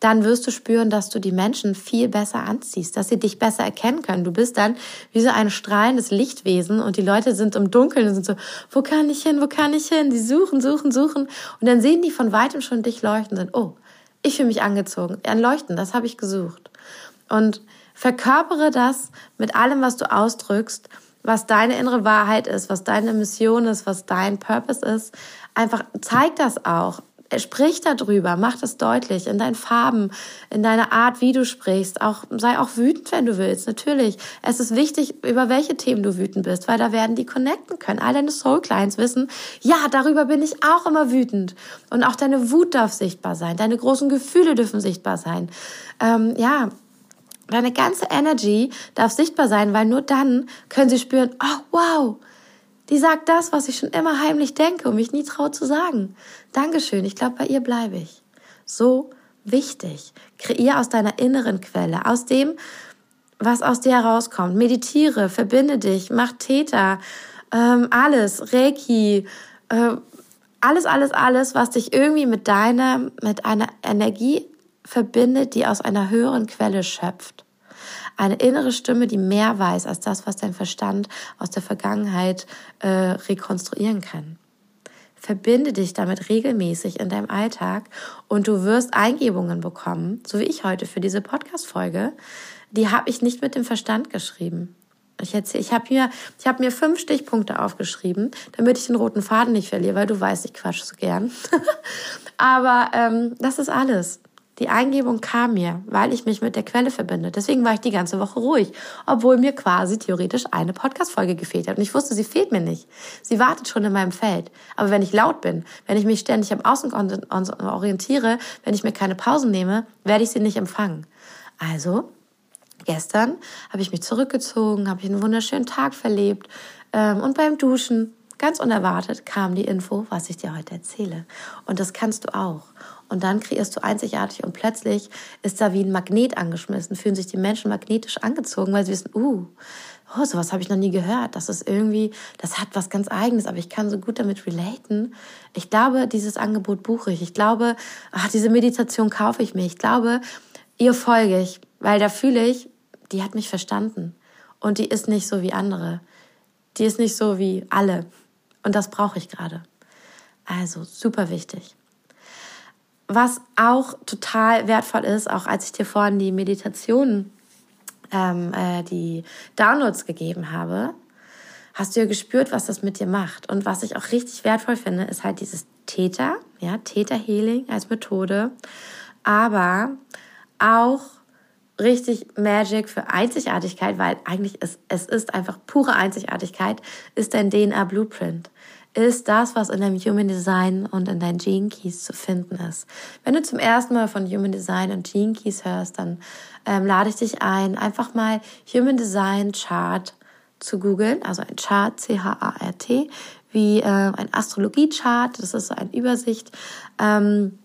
dann wirst du spüren, dass du die Menschen viel besser anziehst, dass sie dich besser erkennen können. Du bist dann wie so ein strahlendes Lichtwesen und die Leute sind im Dunkeln und sind so, wo kann ich hin, wo kann ich hin? Die suchen, suchen, suchen und dann sehen die von weitem schon dich leuchten und sind, oh, ich fühle mich angezogen. Ein Leuchten, das habe ich gesucht. Und verkörpere das mit allem, was du ausdrückst, was deine innere Wahrheit ist, was deine Mission ist, was dein Purpose ist, einfach zeig das auch. Sprich darüber, mach das deutlich in deinen Farben, in deiner Art, wie du sprichst. Auch sei auch wütend, wenn du willst. Natürlich, es ist wichtig, über welche Themen du wütend bist, weil da werden die connecten können. All deine Soul Clients wissen, ja, darüber bin ich auch immer wütend. Und auch deine Wut darf sichtbar sein, deine großen Gefühle dürfen sichtbar sein. Ähm, ja, deine ganze Energy darf sichtbar sein, weil nur dann können sie spüren, oh wow, die sagt das, was ich schon immer heimlich denke und mich nie traue zu sagen. Dankeschön, ich glaube, bei ihr bleibe ich. So wichtig. Kreier aus deiner inneren Quelle, aus dem, was aus dir herauskommt. Meditiere, verbinde dich, mach Täter, ähm, alles, Reiki, äh, alles, alles, alles, was dich irgendwie mit deiner, mit einer Energie verbindet, die aus einer höheren Quelle schöpft. Eine innere Stimme, die mehr weiß als das, was dein Verstand aus der Vergangenheit äh, rekonstruieren kann. Verbinde dich damit regelmäßig in deinem Alltag und du wirst Eingebungen bekommen, so wie ich heute für diese Podcast-Folge. Die habe ich nicht mit dem Verstand geschrieben. Ich, ich habe mir, hab mir fünf Stichpunkte aufgeschrieben, damit ich den roten Faden nicht verliere, weil du weißt, ich quatsch so gern. Aber ähm, das ist alles. Die Eingebung kam mir, weil ich mich mit der Quelle verbinde. Deswegen war ich die ganze Woche ruhig, obwohl mir quasi theoretisch eine Podcast-Folge gefehlt hat. Und ich wusste, sie fehlt mir nicht. Sie wartet schon in meinem Feld. Aber wenn ich laut bin, wenn ich mich ständig am Außen orientiere, wenn ich mir keine Pausen nehme, werde ich sie nicht empfangen. Also, gestern habe ich mich zurückgezogen, habe ich einen wunderschönen Tag verlebt. Ähm, und beim Duschen, ganz unerwartet, kam die Info, was ich dir heute erzähle. Und das kannst du auch. Und dann kreierst du einzigartig und plötzlich ist da wie ein Magnet angeschmissen, fühlen sich die Menschen magnetisch angezogen, weil sie wissen, uh, oh, sowas habe ich noch nie gehört. Das ist irgendwie, das hat was ganz Eigenes, aber ich kann so gut damit relaten. Ich glaube, dieses Angebot buche ich. Ich glaube, ach, diese Meditation kaufe ich mir. Ich glaube, ihr folge ich, weil da fühle ich, die hat mich verstanden. Und die ist nicht so wie andere. Die ist nicht so wie alle. Und das brauche ich gerade. Also super wichtig. Was auch total wertvoll ist, auch als ich dir vorhin die Meditation, ähm, äh, die Downloads gegeben habe, hast du ja gespürt, was das mit dir macht. Und was ich auch richtig wertvoll finde, ist halt dieses Täter, ja, Täter Healing als Methode, aber auch richtig Magic für Einzigartigkeit, weil eigentlich ist, es ist einfach pure Einzigartigkeit, ist dein DNA Blueprint ist das, was in deinem Human Design und in deinen Gene Keys zu finden ist. Wenn du zum ersten Mal von Human Design und Gene Keys hörst, dann ähm, lade ich dich ein, einfach mal Human Design Chart zu googeln, also ein Chart, C-H-A-R-T, wie äh, ein Astrologie-Chart, das ist so eine Übersicht. Ähm,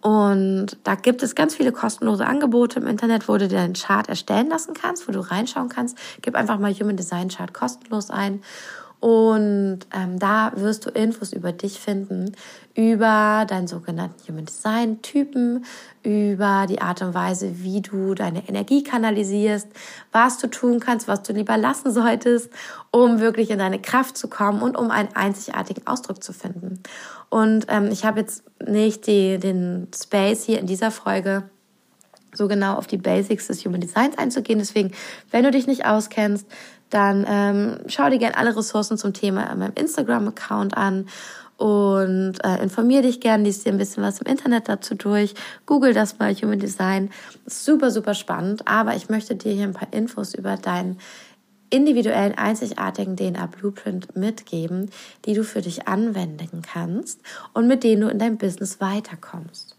und da gibt es ganz viele kostenlose Angebote im Internet, wo du dir einen Chart erstellen lassen kannst, wo du reinschauen kannst. Gib einfach mal Human Design Chart kostenlos ein und ähm, da wirst du Infos über dich finden, über deinen sogenannten Human Design Typen, über die Art und Weise, wie du deine Energie kanalisierst, was du tun kannst, was du lieber lassen solltest, um wirklich in deine Kraft zu kommen und um einen einzigartigen Ausdruck zu finden. Und ähm, ich habe jetzt nicht die, den Space hier in dieser Folge so genau auf die Basics des Human Designs einzugehen. Deswegen, wenn du dich nicht auskennst, dann ähm, schau dir gerne alle Ressourcen zum Thema an meinem Instagram-Account an und äh, informier dich gerne, liest dir ein bisschen was im Internet dazu durch, google das mal, Human Design. Super, super spannend, aber ich möchte dir hier ein paar Infos über deinen individuellen, einzigartigen DNA-Blueprint mitgeben, die du für dich anwenden kannst und mit denen du in deinem Business weiterkommst.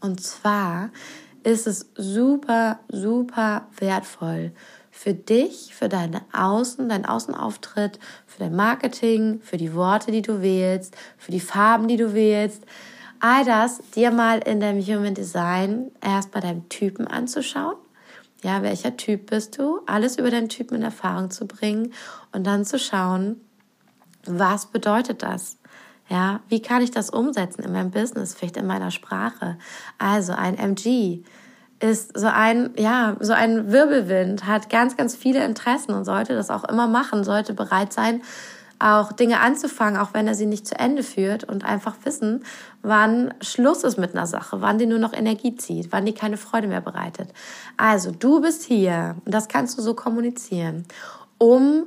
Und zwar ist es super, super wertvoll für dich, für deine Außen, deinen Außenauftritt, für dein Marketing, für die Worte, die du wählst, für die Farben, die du wählst. All das dir mal in deinem Human Design erst bei deinem Typen anzuschauen. Ja, welcher Typ bist du? Alles über deinen Typen in Erfahrung zu bringen und dann zu schauen, was bedeutet das? Ja, wie kann ich das umsetzen in meinem Business, vielleicht in meiner Sprache? Also ein MG, ist so ein, ja, so ein Wirbelwind, hat ganz, ganz viele Interessen und sollte das auch immer machen, sollte bereit sein, auch Dinge anzufangen, auch wenn er sie nicht zu Ende führt und einfach wissen, wann Schluss ist mit einer Sache, wann die nur noch Energie zieht, wann die keine Freude mehr bereitet. Also, du bist hier und das kannst du so kommunizieren, um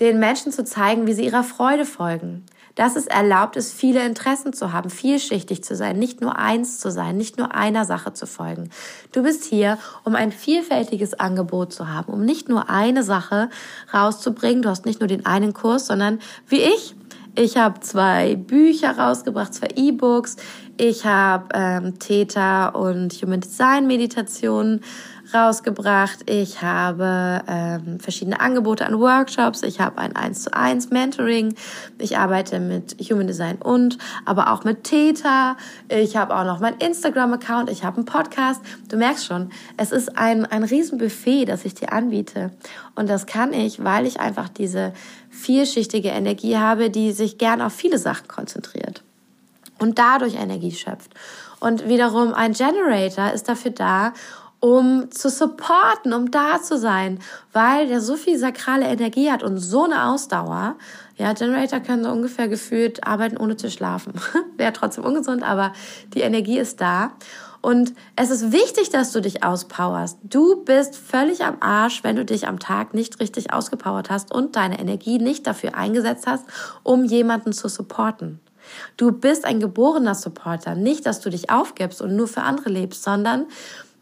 den Menschen zu zeigen, wie sie ihrer Freude folgen. Dass es erlaubt ist, viele Interessen zu haben, vielschichtig zu sein, nicht nur eins zu sein, nicht nur einer Sache zu folgen. Du bist hier, um ein vielfältiges Angebot zu haben, um nicht nur eine Sache rauszubringen. Du hast nicht nur den einen Kurs, sondern wie ich, ich habe zwei Bücher rausgebracht, zwei E-Books. Ich habe ähm, Theta und Human Design Meditationen rausgebracht. Ich habe ähm, verschiedene Angebote an Workshops. Ich habe ein 1 zu 1 Mentoring. Ich arbeite mit Human Design und, aber auch mit Theta. Ich habe auch noch mein Instagram-Account. Ich habe einen Podcast. Du merkst schon, es ist ein, ein Riesenbuffet, das ich dir anbiete. Und das kann ich, weil ich einfach diese vielschichtige Energie habe, die sich gern auf viele Sachen konzentriert und dadurch Energie schöpft. Und wiederum ein Generator ist dafür da, um zu supporten, um da zu sein, weil der so viel sakrale Energie hat und so eine Ausdauer. Ja, Generator können so ungefähr gefühlt arbeiten, ohne zu schlafen. Wäre trotzdem ungesund, aber die Energie ist da. Und es ist wichtig, dass du dich auspowerst. Du bist völlig am Arsch, wenn du dich am Tag nicht richtig ausgepowert hast und deine Energie nicht dafür eingesetzt hast, um jemanden zu supporten. Du bist ein geborener Supporter. Nicht, dass du dich aufgibst und nur für andere lebst, sondern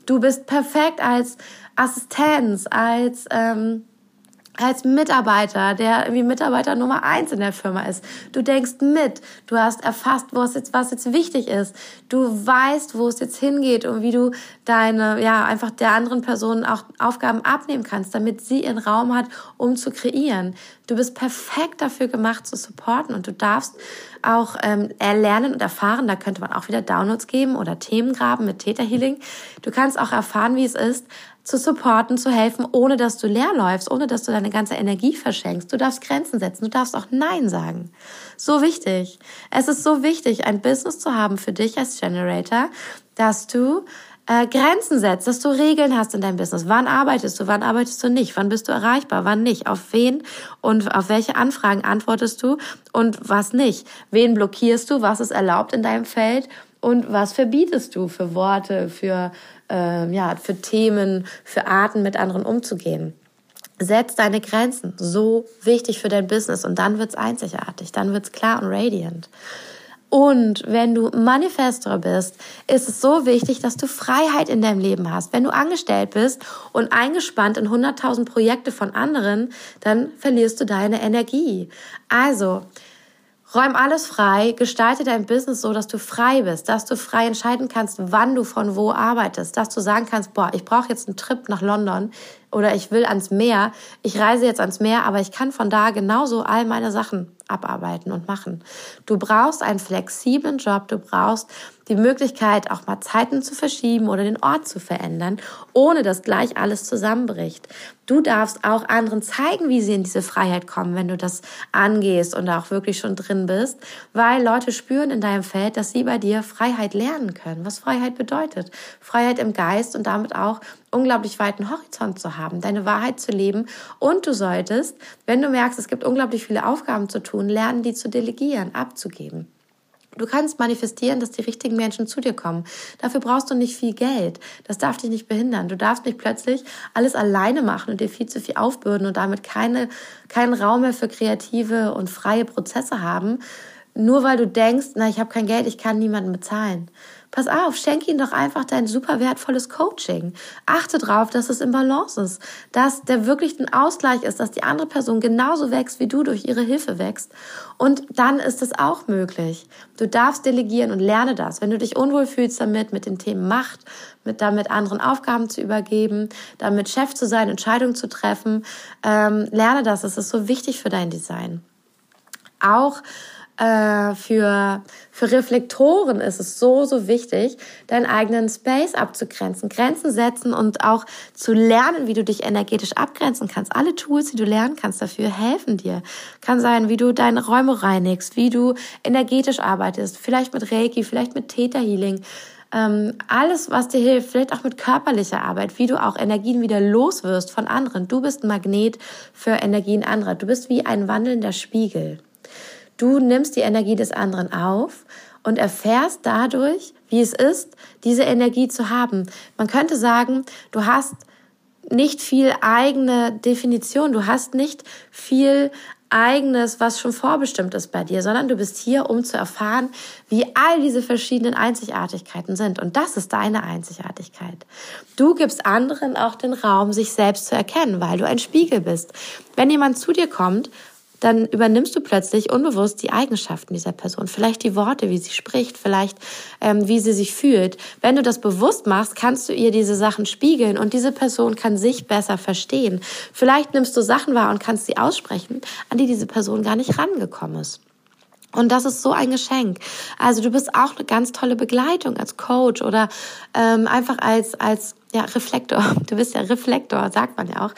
Du bist perfekt als Assistenz, als ähm, als Mitarbeiter, der irgendwie Mitarbeiter Nummer eins in der Firma ist. Du denkst mit, du hast erfasst, wo es jetzt, was jetzt wichtig ist. Du weißt, wo es jetzt hingeht und wie du deine, ja, einfach der anderen Person auch Aufgaben abnehmen kannst, damit sie ihren Raum hat, um zu kreieren. Du bist perfekt dafür gemacht zu supporten und du darfst auch ähm, erlernen und erfahren, da könnte man auch wieder Downloads geben oder Themen graben mit Theta Healing. Du kannst auch erfahren, wie es ist, zu supporten, zu helfen, ohne dass du leer läufst, ohne dass du deine ganze Energie verschenkst. Du darfst Grenzen setzen, du darfst auch Nein sagen. So wichtig. Es ist so wichtig, ein Business zu haben für dich als Generator, dass du äh, Grenzen setzt, dass du Regeln hast in deinem Business. Wann arbeitest du, wann arbeitest du nicht, wann bist du erreichbar, wann nicht, auf wen und auf welche Anfragen antwortest du und was nicht. Wen blockierst du, was ist erlaubt in deinem Feld und was verbietest du für Worte, für äh, ja, für Themen, für Arten mit anderen umzugehen. Setz deine Grenzen. So wichtig für dein Business. Und dann wird's einzigartig. Dann wird's klar und radiant. Und wenn du Manifestor bist, ist es so wichtig, dass du Freiheit in deinem Leben hast. Wenn du angestellt bist und eingespannt in 100.000 Projekte von anderen, dann verlierst du deine Energie. Also, Räum alles frei, gestalte dein Business so, dass du frei bist, dass du frei entscheiden kannst, wann du von wo arbeitest, dass du sagen kannst, boah, ich brauche jetzt einen Trip nach London oder ich will ans Meer, ich reise jetzt ans Meer, aber ich kann von da genauso all meine Sachen abarbeiten und machen. Du brauchst einen flexiblen Job, du brauchst die Möglichkeit, auch mal Zeiten zu verschieben oder den Ort zu verändern, ohne dass gleich alles zusammenbricht. Du darfst auch anderen zeigen, wie sie in diese Freiheit kommen, wenn du das angehst und auch wirklich schon drin bist, weil Leute spüren in deinem Feld, dass sie bei dir Freiheit lernen können, was Freiheit bedeutet. Freiheit im Geist und damit auch unglaublich weiten Horizont zu haben, deine Wahrheit zu leben. Und du solltest, wenn du merkst, es gibt unglaublich viele Aufgaben zu tun, lernen, die zu delegieren, abzugeben. Du kannst manifestieren, dass die richtigen Menschen zu dir kommen. Dafür brauchst du nicht viel Geld. Das darf dich nicht behindern. Du darfst nicht plötzlich alles alleine machen und dir viel zu viel aufbürden und damit keine, keinen Raum mehr für kreative und freie Prozesse haben. Nur weil du denkst, na, ich habe kein Geld, ich kann niemanden bezahlen. Pass auf, schenke ihm doch einfach dein super wertvolles Coaching. Achte darauf, dass es im Balance ist, dass der wirklich ein Ausgleich ist, dass die andere Person genauso wächst, wie du durch ihre Hilfe wächst. Und dann ist es auch möglich. Du darfst delegieren und lerne das. Wenn du dich unwohl fühlst damit, mit den Themen Macht, mit damit anderen Aufgaben zu übergeben, damit Chef zu sein, Entscheidungen zu treffen, ähm, lerne das. Es ist so wichtig für dein Design. Auch äh, für, für Reflektoren ist es so, so wichtig, deinen eigenen Space abzugrenzen, Grenzen setzen und auch zu lernen, wie du dich energetisch abgrenzen kannst. Alle Tools, die du lernen kannst dafür, helfen dir. Kann sein, wie du deine Räume reinigst, wie du energetisch arbeitest, vielleicht mit Reiki, vielleicht mit Theta Healing. Ähm, alles, was dir hilft, vielleicht auch mit körperlicher Arbeit, wie du auch Energien wieder loswirst von anderen. Du bist ein Magnet für Energien anderer. Du bist wie ein wandelnder Spiegel. Du nimmst die Energie des anderen auf und erfährst dadurch, wie es ist, diese Energie zu haben. Man könnte sagen, du hast nicht viel eigene Definition. Du hast nicht viel eigenes, was schon vorbestimmt ist bei dir, sondern du bist hier, um zu erfahren, wie all diese verschiedenen Einzigartigkeiten sind. Und das ist deine Einzigartigkeit. Du gibst anderen auch den Raum, sich selbst zu erkennen, weil du ein Spiegel bist. Wenn jemand zu dir kommt dann übernimmst du plötzlich unbewusst die Eigenschaften dieser Person. Vielleicht die Worte, wie sie spricht, vielleicht ähm, wie sie sich fühlt. Wenn du das bewusst machst, kannst du ihr diese Sachen spiegeln und diese Person kann sich besser verstehen. Vielleicht nimmst du Sachen wahr und kannst sie aussprechen, an die diese Person gar nicht rangekommen ist. Und das ist so ein Geschenk. Also du bist auch eine ganz tolle Begleitung als Coach oder ähm, einfach als als ja Reflektor. Du bist ja Reflektor, sagt man ja auch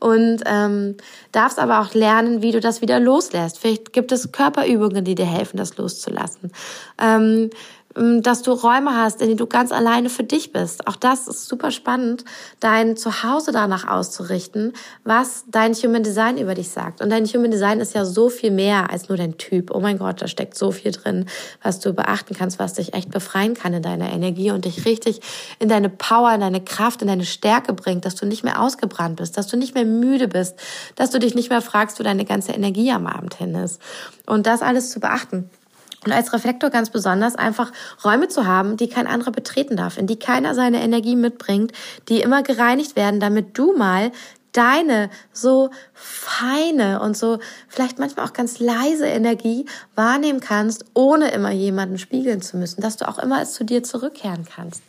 und ähm, darfst aber auch lernen, wie du das wieder loslässt. Vielleicht gibt es Körperübungen, die dir helfen, das loszulassen. Ähm, dass du Räume hast, in denen du ganz alleine für dich bist. Auch das ist super spannend, dein Zuhause danach auszurichten, was dein Human Design über dich sagt. Und dein Human Design ist ja so viel mehr als nur dein Typ. Oh mein Gott, da steckt so viel drin, was du beachten kannst, was dich echt befreien kann in deiner Energie und dich richtig in deine Power, in deine Kraft, in deine Stärke bringt, dass du nicht mehr ausgebrannt bist, dass du nicht mehr müde bist, dass du dich nicht mehr fragst, wo deine ganze Energie am Abend hin ist. Und das alles zu beachten. Und als Reflektor ganz besonders einfach Räume zu haben, die kein anderer betreten darf, in die keiner seine Energie mitbringt, die immer gereinigt werden, damit du mal deine so feine und so vielleicht manchmal auch ganz leise Energie wahrnehmen kannst, ohne immer jemanden spiegeln zu müssen, dass du auch immer zu dir zurückkehren kannst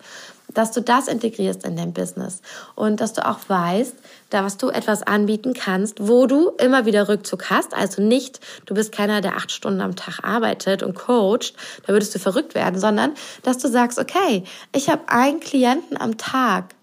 dass du das integrierst in dein Business und dass du auch weißt, da was du etwas anbieten kannst, wo du immer wieder Rückzug hast. Also nicht, du bist keiner, der acht Stunden am Tag arbeitet und coacht, da würdest du verrückt werden, sondern dass du sagst, okay, ich habe einen Klienten am Tag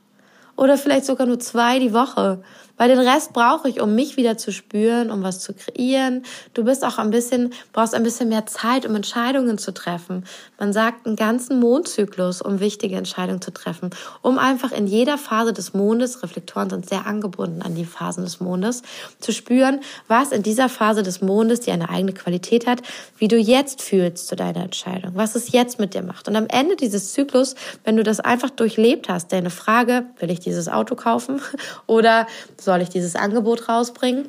oder vielleicht sogar nur zwei die Woche weil den Rest brauche ich, um mich wieder zu spüren, um was zu kreieren. Du bist auch ein bisschen, brauchst ein bisschen mehr Zeit, um Entscheidungen zu treffen. Man sagt einen ganzen Mondzyklus, um wichtige Entscheidungen zu treffen, um einfach in jeder Phase des Mondes, Reflektoren sind sehr angebunden an die Phasen des Mondes, zu spüren, was in dieser Phase des Mondes, die eine eigene Qualität hat, wie du jetzt fühlst zu deiner Entscheidung, was es jetzt mit dir macht. Und am Ende dieses Zyklus, wenn du das einfach durchlebt hast, deine Frage, will ich dieses Auto kaufen oder soll ich dieses Angebot rausbringen?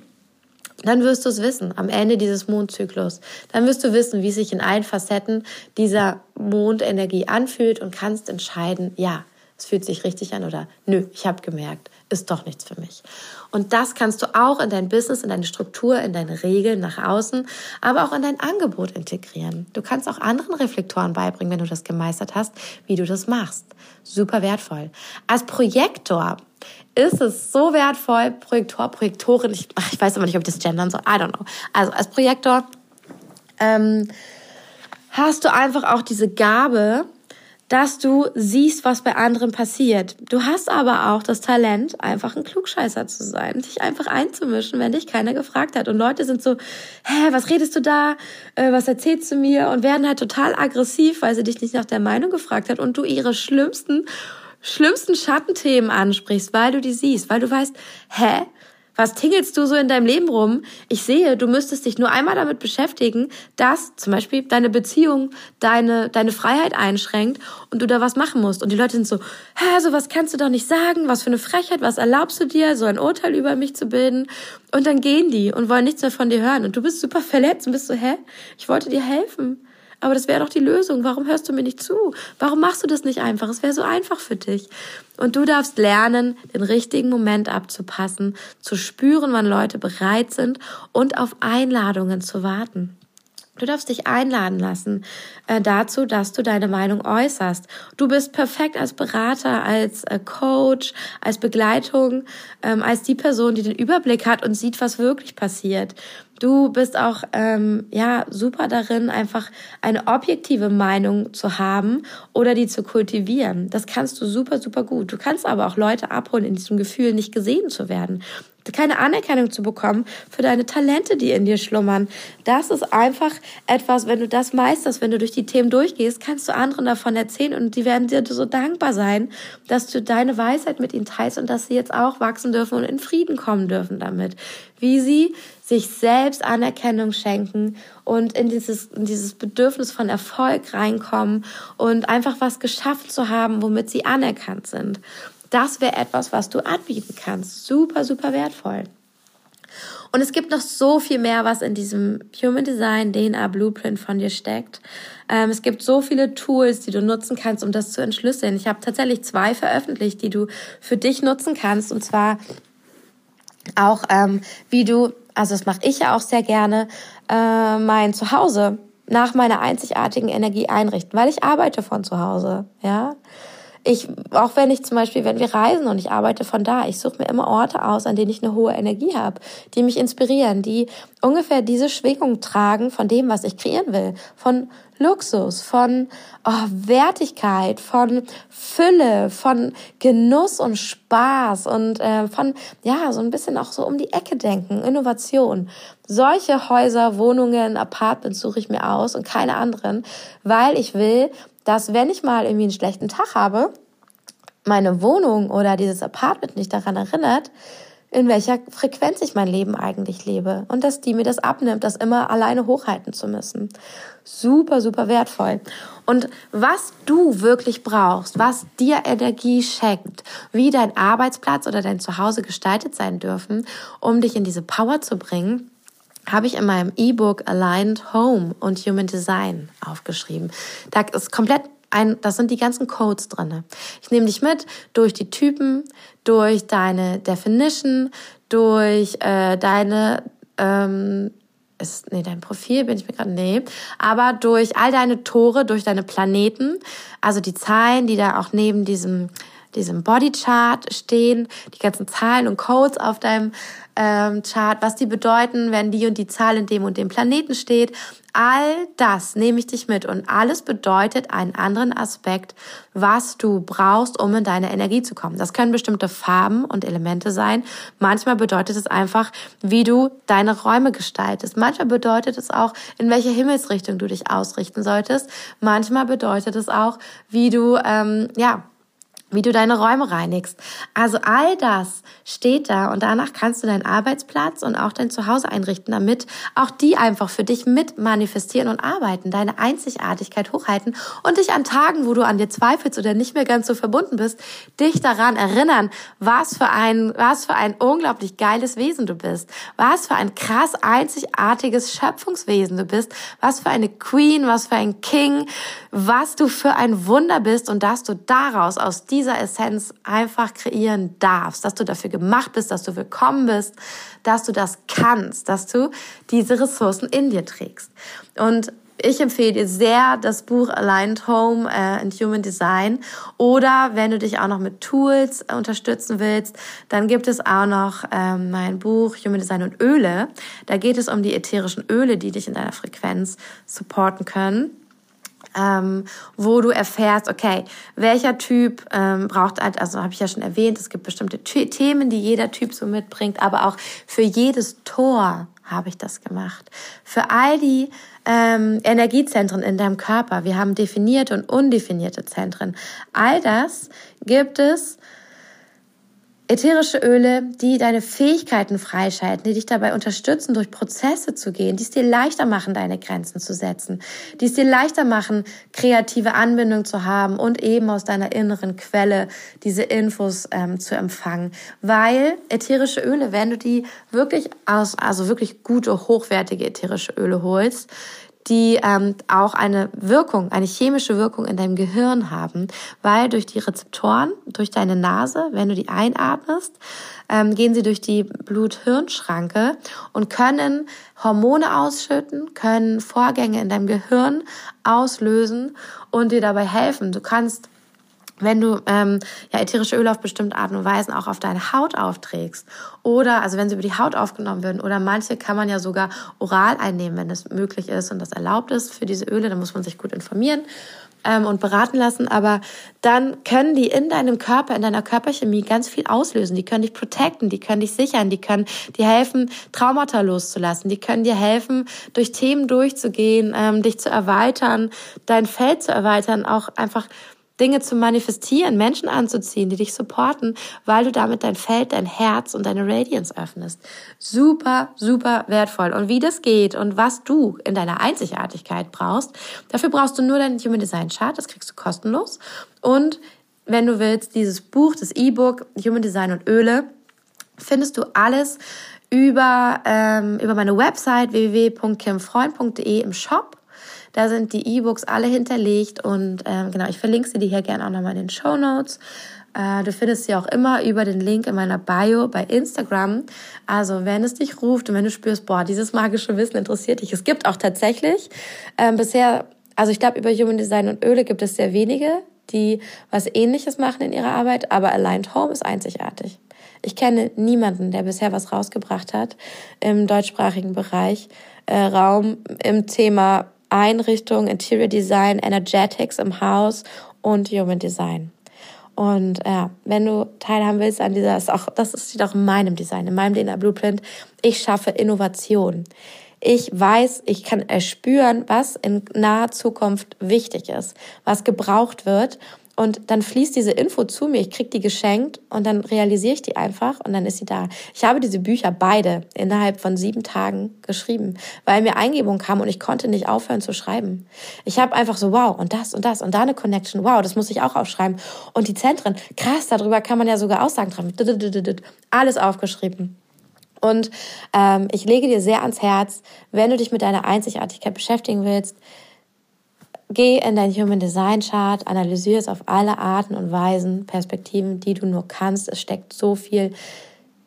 Dann wirst du es wissen am Ende dieses Mondzyklus. Dann wirst du wissen, wie sich in allen Facetten dieser Mondenergie anfühlt und kannst entscheiden, ja, es fühlt sich richtig an oder nö, ich habe gemerkt, ist doch nichts für mich. Und das kannst du auch in dein Business, in deine Struktur, in deine Regeln nach außen, aber auch in dein Angebot integrieren. Du kannst auch anderen Reflektoren beibringen, wenn du das gemeistert hast, wie du das machst. Super wertvoll. Als Projektor ist es so wertvoll, Projektor, Projektorin, ich, ich weiß aber nicht, ob ich das gendern soll, I don't know. Also als Projektor ähm, hast du einfach auch diese Gabe, dass du siehst, was bei anderen passiert. Du hast aber auch das Talent, einfach ein Klugscheißer zu sein, dich einfach einzumischen, wenn dich keiner gefragt hat. Und Leute sind so, hä, was redest du da? Äh, was erzählst du mir? Und werden halt total aggressiv, weil sie dich nicht nach der Meinung gefragt hat und du ihre schlimmsten schlimmsten Schattenthemen ansprichst, weil du die siehst, weil du weißt, hä? Was tingelst du so in deinem Leben rum? Ich sehe, du müsstest dich nur einmal damit beschäftigen, dass zum Beispiel deine Beziehung deine, deine Freiheit einschränkt und du da was machen musst. Und die Leute sind so, hä, so was kannst du doch nicht sagen, was für eine Frechheit, was erlaubst du dir, so ein Urteil über mich zu bilden? Und dann gehen die und wollen nichts mehr von dir hören. Und du bist super verletzt und bist so, hä, ich wollte dir helfen. Aber das wäre doch die Lösung. Warum hörst du mir nicht zu? Warum machst du das nicht einfach? Es wäre so einfach für dich. Und du darfst lernen, den richtigen Moment abzupassen, zu spüren, wann Leute bereit sind und auf Einladungen zu warten. Du darfst dich einladen lassen äh, dazu, dass du deine Meinung äußerst. Du bist perfekt als Berater, als äh, Coach, als Begleitung, ähm, als die Person, die den Überblick hat und sieht, was wirklich passiert. Du bist auch ähm, ja super darin, einfach eine objektive Meinung zu haben oder die zu kultivieren. Das kannst du super, super gut. Du kannst aber auch Leute abholen in diesem Gefühl, nicht gesehen zu werden keine Anerkennung zu bekommen für deine Talente, die in dir schlummern. Das ist einfach etwas, wenn du das meisterst, wenn du durch die Themen durchgehst, kannst du anderen davon erzählen und die werden dir so dankbar sein, dass du deine Weisheit mit ihnen teilst und dass sie jetzt auch wachsen dürfen und in Frieden kommen dürfen damit. Wie sie sich selbst Anerkennung schenken und in dieses, in dieses Bedürfnis von Erfolg reinkommen und einfach was geschafft zu haben, womit sie anerkannt sind. Das wäre etwas, was du anbieten kannst. Super, super wertvoll. Und es gibt noch so viel mehr, was in diesem Human Design DNA Blueprint von dir steckt. Ähm, es gibt so viele Tools, die du nutzen kannst, um das zu entschlüsseln. Ich habe tatsächlich zwei veröffentlicht, die du für dich nutzen kannst. Und zwar auch, ähm, wie du, also das mache ich ja auch sehr gerne, äh, mein Zuhause nach meiner einzigartigen Energie einrichten, weil ich arbeite von zu Hause, ja. Ich, auch wenn ich zum Beispiel, wenn wir reisen und ich arbeite von da, ich suche mir immer Orte aus, an denen ich eine hohe Energie habe, die mich inspirieren, die ungefähr diese Schwingung tragen von dem, was ich kreieren will, von Luxus, von oh, Wertigkeit, von Fülle, von Genuss und Spaß und äh, von ja so ein bisschen auch so um die Ecke denken, Innovation. Solche Häuser, Wohnungen, Apartments suche ich mir aus und keine anderen, weil ich will, dass wenn ich mal irgendwie einen schlechten Tag habe, meine Wohnung oder dieses Apartment nicht daran erinnert, in welcher Frequenz ich mein Leben eigentlich lebe und dass die mir das abnimmt, das immer alleine hochhalten zu müssen. Super, super wertvoll. Und was du wirklich brauchst, was dir Energie schenkt, wie dein Arbeitsplatz oder dein Zuhause gestaltet sein dürfen, um dich in diese Power zu bringen, habe ich in meinem E-Book Aligned Home und Human Design aufgeschrieben. Da ist komplett ein, das sind die ganzen Codes drinne. Ich nehme dich mit durch die Typen, durch deine Definition, durch äh, deine ähm, ist, nee, dein Profil bin ich mir gerade, nee, aber durch all deine Tore, durch deine Planeten, also die Zahlen, die da auch neben diesem diesem Bodychart stehen, die ganzen Zahlen und Codes auf deinem ähm, Chart, was die bedeuten, wenn die und die Zahl in dem und dem Planeten steht. All das nehme ich dich mit und alles bedeutet einen anderen Aspekt, was du brauchst, um in deine Energie zu kommen. Das können bestimmte Farben und Elemente sein. Manchmal bedeutet es einfach, wie du deine Räume gestaltest. Manchmal bedeutet es auch, in welche Himmelsrichtung du dich ausrichten solltest. Manchmal bedeutet es auch, wie du ähm, ja wie du deine Räume reinigst. Also all das steht da und danach kannst du deinen Arbeitsplatz und auch dein Zuhause einrichten, damit auch die einfach für dich mit manifestieren und arbeiten, deine Einzigartigkeit hochhalten und dich an Tagen, wo du an dir zweifelst oder nicht mehr ganz so verbunden bist, dich daran erinnern, was für ein, was für ein unglaublich geiles Wesen du bist, was für ein krass einzigartiges Schöpfungswesen du bist, was für eine Queen, was für ein King, was du für ein Wunder bist und dass du daraus aus dir dieser Essenz einfach kreieren darfst, dass du dafür gemacht bist, dass du willkommen bist, dass du das kannst, dass du diese Ressourcen in dir trägst. Und ich empfehle dir sehr das Buch Aligned Home äh, and Human Design. Oder wenn du dich auch noch mit Tools unterstützen willst, dann gibt es auch noch ähm, mein Buch Human Design und Öle. Da geht es um die ätherischen Öle, die dich in deiner Frequenz supporten können ähm, wo du erfährst, okay, welcher Typ ähm, braucht, halt, also habe ich ja schon erwähnt, es gibt bestimmte Themen, die jeder Typ so mitbringt, aber auch für jedes Tor habe ich das gemacht. Für all die ähm, Energiezentren in deinem Körper, wir haben definierte und undefinierte Zentren, all das gibt es Ätherische Öle, die deine Fähigkeiten freischalten, die dich dabei unterstützen, durch Prozesse zu gehen, die es dir leichter machen, deine Grenzen zu setzen, die es dir leichter machen, kreative Anbindung zu haben und eben aus deiner inneren Quelle diese Infos ähm, zu empfangen. Weil ätherische Öle, wenn du die wirklich aus, also wirklich gute, hochwertige ätherische Öle holst, die ähm, auch eine Wirkung, eine chemische Wirkung in deinem Gehirn haben, weil durch die Rezeptoren, durch deine Nase, wenn du die einatmest, ähm, gehen sie durch die Blut-Hirn-Schranke und können Hormone ausschütten, können Vorgänge in deinem Gehirn auslösen und dir dabei helfen. Du kannst wenn du ähm, ja ätherische Öle auf bestimmte Arten und Weisen auch auf deine Haut aufträgst oder also wenn sie über die Haut aufgenommen werden oder manche kann man ja sogar oral einnehmen, wenn das möglich ist und das erlaubt ist für diese Öle, dann muss man sich gut informieren ähm, und beraten lassen, aber dann können die in deinem Körper, in deiner Körperchemie ganz viel auslösen. Die können dich protecten, die können dich sichern, die können dir helfen, Traumata loszulassen, die können dir helfen, durch Themen durchzugehen, ähm, dich zu erweitern, dein Feld zu erweitern, auch einfach Dinge zu manifestieren, Menschen anzuziehen, die dich supporten, weil du damit dein Feld, dein Herz und deine Radiance öffnest. Super, super wertvoll. Und wie das geht und was du in deiner Einzigartigkeit brauchst, dafür brauchst du nur deinen Human Design Chart, das kriegst du kostenlos. Und wenn du willst, dieses Buch, das E-Book Human Design und Öle, findest du alles über, ähm, über meine Website www.kimfreund.de im Shop. Da sind die E-Books alle hinterlegt und ähm, genau, ich verlinke sie dir hier gerne auch nochmal in den Show Notes. Äh, du findest sie auch immer über den Link in meiner Bio bei Instagram. Also wenn es dich ruft und wenn du spürst, boah, dieses magische Wissen interessiert dich. Es gibt auch tatsächlich ähm, bisher, also ich glaube über Human Design und Öle gibt es sehr wenige, die was ähnliches machen in ihrer Arbeit, aber Aligned Home ist einzigartig. Ich kenne niemanden, der bisher was rausgebracht hat im deutschsprachigen Bereich, äh, Raum im Thema Einrichtung, Interior Design, Energetics im Haus und Human Design. Und ja, wenn du teilhaben willst an dieser, ist auch, das steht auch in meinem Design, in meinem DNA Blueprint. Ich schaffe Innovation. Ich weiß, ich kann erspüren, was in naher Zukunft wichtig ist, was gebraucht wird und dann fließt diese Info zu mir, ich krieg die geschenkt und dann realisiere ich die einfach und dann ist sie da. Ich habe diese Bücher beide innerhalb von sieben Tagen geschrieben, weil mir Eingebung kam und ich konnte nicht aufhören zu schreiben. Ich habe einfach so, wow, und das und das und da eine Connection, wow, das muss ich auch aufschreiben. Und die Zentren, krass, darüber kann man ja sogar Aussagen treffen. Alles aufgeschrieben. Und ähm, ich lege dir sehr ans Herz, wenn du dich mit deiner Einzigartigkeit beschäftigen willst, Geh in dein Human Design Chart, analysiere es auf alle Arten und Weisen, Perspektiven, die du nur kannst. Es steckt so viel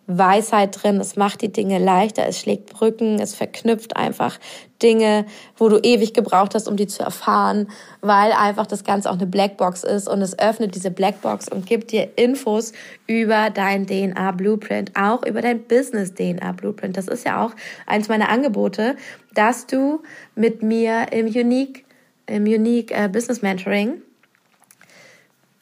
Weisheit drin. Es macht die Dinge leichter. Es schlägt Brücken. Es verknüpft einfach Dinge, wo du ewig gebraucht hast, um die zu erfahren, weil einfach das Ganze auch eine Blackbox ist und es öffnet diese Blackbox und gibt dir Infos über dein DNA Blueprint, auch über dein Business DNA Blueprint. Das ist ja auch eins meiner Angebote, dass du mit mir im Unique im Unique äh, Business Mentoring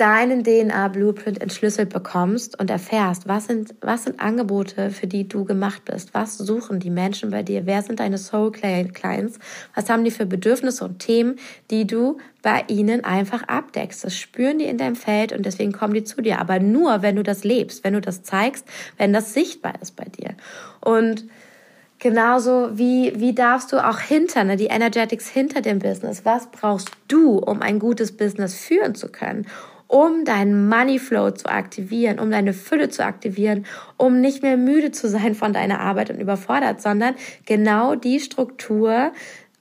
deinen DNA-Blueprint entschlüsselt bekommst und erfährst, was sind, was sind Angebote, für die du gemacht bist? Was suchen die Menschen bei dir? Wer sind deine Soul Clients? Was haben die für Bedürfnisse und Themen, die du bei ihnen einfach abdeckst? Das spüren die in deinem Feld und deswegen kommen die zu dir. Aber nur, wenn du das lebst, wenn du das zeigst, wenn das sichtbar ist bei dir. Und Genauso wie, wie darfst du auch hinter, ne, die Energetics hinter dem Business, was brauchst du, um ein gutes Business führen zu können? um deinen Money Flow zu aktivieren, um deine Fülle zu aktivieren, um nicht mehr müde zu sein von deiner Arbeit und überfordert, sondern genau die Struktur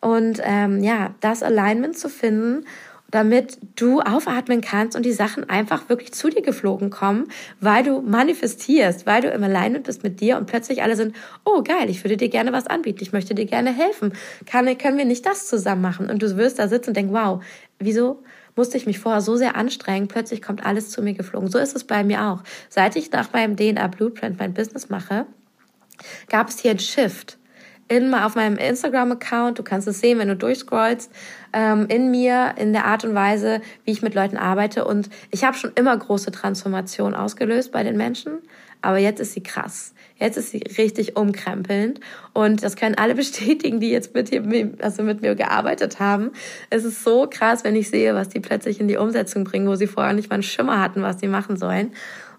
und ähm, ja, das Alignment zu finden damit du aufatmen kannst und die Sachen einfach wirklich zu dir geflogen kommen, weil du manifestierst, weil du im Alignment bist mit dir und plötzlich alle sind, oh geil, ich würde dir gerne was anbieten, ich möchte dir gerne helfen, Kann, können wir nicht das zusammen machen? Und du wirst da sitzen und denken, wow, wieso musste ich mich vorher so sehr anstrengen, plötzlich kommt alles zu mir geflogen. So ist es bei mir auch. Seit ich nach meinem DNA Blueprint mein Business mache, gab es hier einen Shift in, auf meinem Instagram-Account, du kannst es sehen, wenn du durchscrollst, ähm, in mir, in der Art und Weise, wie ich mit Leuten arbeite. Und ich habe schon immer große Transformation ausgelöst bei den Menschen, aber jetzt ist sie krass. Jetzt ist sie richtig umkrempelnd und das können alle bestätigen, die jetzt mit, hier, also mit mir gearbeitet haben. Es ist so krass, wenn ich sehe, was die plötzlich in die Umsetzung bringen, wo sie vorher nicht mal einen Schimmer hatten, was sie machen sollen.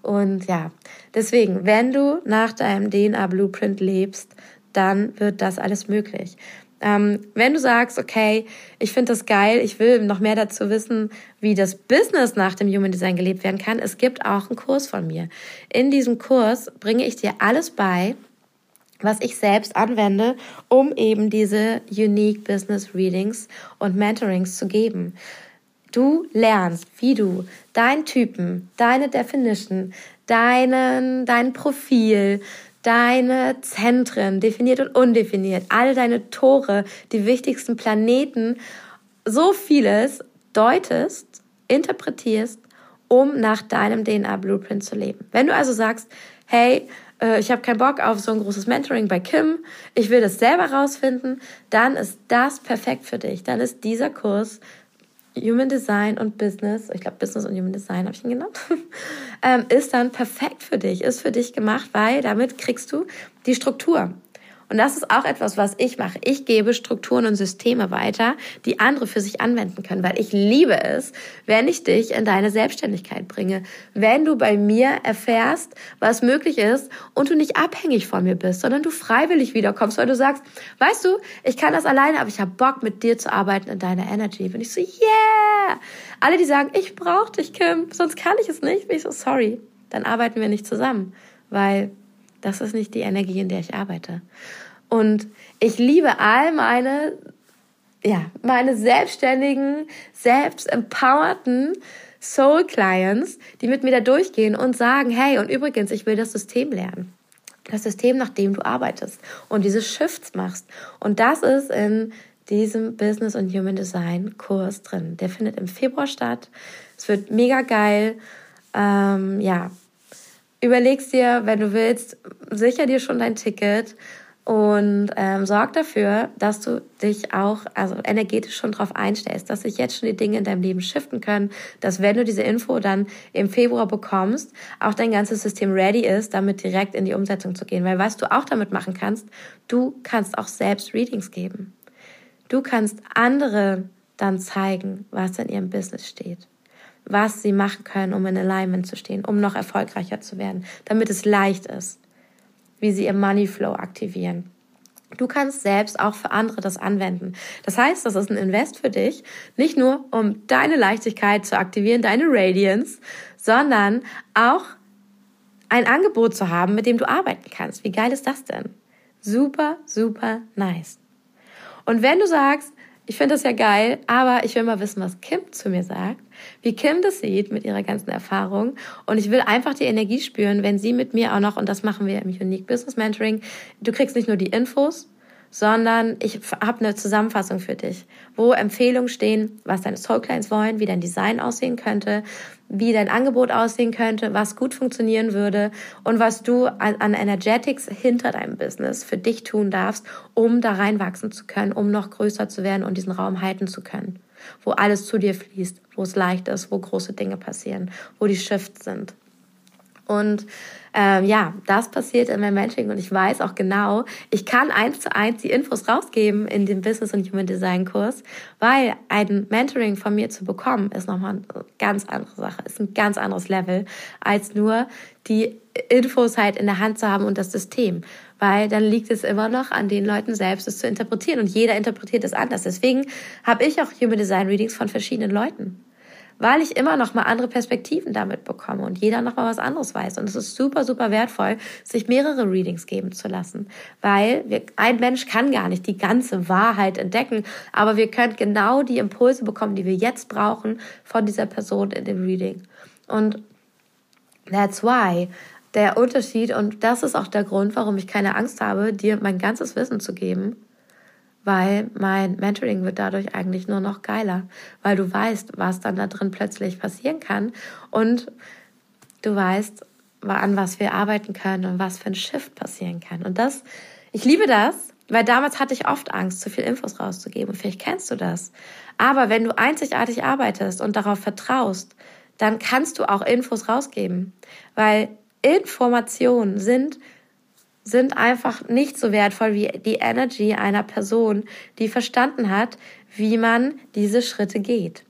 Und ja, deswegen, wenn du nach deinem DNA Blueprint lebst, dann wird das alles möglich. Ähm, wenn du sagst, okay, ich finde das geil, ich will noch mehr dazu wissen, wie das Business nach dem Human Design gelebt werden kann, es gibt auch einen Kurs von mir. In diesem Kurs bringe ich dir alles bei, was ich selbst anwende, um eben diese Unique Business Readings und Mentorings zu geben. Du lernst, wie du deinen Typen, deine Definition, deinen, dein Profil, deine Zentren, definiert und undefiniert, all deine Tore, die wichtigsten Planeten, so vieles deutest, interpretierst, um nach deinem DNA-Blueprint zu leben. Wenn du also sagst, hey, äh, ich habe keinen Bock auf so ein großes Mentoring bei Kim, ich will das selber rausfinden, dann ist das perfekt für dich. Dann ist dieser Kurs Human Design und Business, ich glaube Business und Human Design habe ich ihn genannt, ähm, ist dann perfekt für dich, ist für dich gemacht, weil damit kriegst du die Struktur. Und das ist auch etwas, was ich mache. Ich gebe Strukturen und Systeme weiter, die andere für sich anwenden können, weil ich liebe es, wenn ich dich in deine Selbstständigkeit bringe. Wenn du bei mir erfährst, was möglich ist und du nicht abhängig von mir bist, sondern du freiwillig wiederkommst, weil du sagst, weißt du, ich kann das alleine, aber ich habe Bock, mit dir zu arbeiten in deiner Energy. Bin ich so, yeah! Alle, die sagen, ich brauche dich, Kim, sonst kann ich es nicht, bin ich so, sorry, dann arbeiten wir nicht zusammen, weil das ist nicht die Energie, in der ich arbeite. Und ich liebe all meine, ja, meine selbstständigen, selbstempowerten Soul Clients, die mit mir da durchgehen und sagen, hey, und übrigens, ich will das System lernen. Das System, nach dem du arbeitest und diese Shifts machst. Und das ist in diesem Business und Human Design Kurs drin. Der findet im Februar statt. Es wird mega geil. Ähm, ja, überlegst dir, wenn du willst, sicher dir schon dein Ticket und ähm, sorg dafür, dass du dich auch also energetisch schon darauf einstellst, dass sich jetzt schon die Dinge in deinem Leben shiften können, dass wenn du diese Info dann im Februar bekommst, auch dein ganzes System ready ist, damit direkt in die Umsetzung zu gehen. Weil was du auch damit machen kannst, du kannst auch selbst Readings geben. Du kannst andere dann zeigen, was in ihrem Business steht was sie machen können, um in Alignment zu stehen, um noch erfolgreicher zu werden, damit es leicht ist, wie sie ihr Money Flow aktivieren. Du kannst selbst auch für andere das anwenden. Das heißt, das ist ein Invest für dich, nicht nur um deine Leichtigkeit zu aktivieren, deine Radiance, sondern auch ein Angebot zu haben, mit dem du arbeiten kannst. Wie geil ist das denn? Super, super nice. Und wenn du sagst, ich finde das ja geil, aber ich will mal wissen, was Kim zu mir sagt, wie Kim das sieht mit ihrer ganzen Erfahrung. Und ich will einfach die Energie spüren, wenn sie mit mir auch noch, und das machen wir im Unique Business Mentoring, du kriegst nicht nur die Infos, sondern ich habe eine Zusammenfassung für dich, wo Empfehlungen stehen, was deine Soul wollen, wie dein Design aussehen könnte, wie dein Angebot aussehen könnte, was gut funktionieren würde und was du an Energetics hinter deinem Business für dich tun darfst, um da reinwachsen zu können, um noch größer zu werden und diesen Raum halten zu können, wo alles zu dir fließt, wo es leicht ist, wo große Dinge passieren, wo die Shifts sind. Und ähm, ja, das passiert in meinem Mentoring und ich weiß auch genau, ich kann eins zu eins die Infos rausgeben in dem Business und Human Design Kurs, weil ein Mentoring von mir zu bekommen ist nochmal eine ganz andere Sache, ist ein ganz anderes Level, als nur die Infos halt in der Hand zu haben und das System. Weil dann liegt es immer noch an den Leuten selbst, es zu interpretieren. Und jeder interpretiert es anders. Deswegen habe ich auch Human Design Readings von verschiedenen Leuten weil ich immer noch mal andere Perspektiven damit bekomme und jeder noch mal was anderes weiß. Und es ist super, super wertvoll, sich mehrere Readings geben zu lassen, weil wir, ein Mensch kann gar nicht die ganze Wahrheit entdecken, aber wir können genau die Impulse bekommen, die wir jetzt brauchen von dieser Person in dem Reading. Und that's why der Unterschied, und das ist auch der Grund, warum ich keine Angst habe, dir mein ganzes Wissen zu geben, weil mein Mentoring wird dadurch eigentlich nur noch geiler, weil du weißt, was dann da drin plötzlich passieren kann und du weißt, an was wir arbeiten können und was für ein Shift passieren kann. Und das, ich liebe das, weil damals hatte ich oft Angst, zu viel Infos rauszugeben. Vielleicht kennst du das. Aber wenn du einzigartig arbeitest und darauf vertraust, dann kannst du auch Infos rausgeben. Weil Informationen sind sind einfach nicht so wertvoll wie die Energy einer Person, die verstanden hat, wie man diese Schritte geht.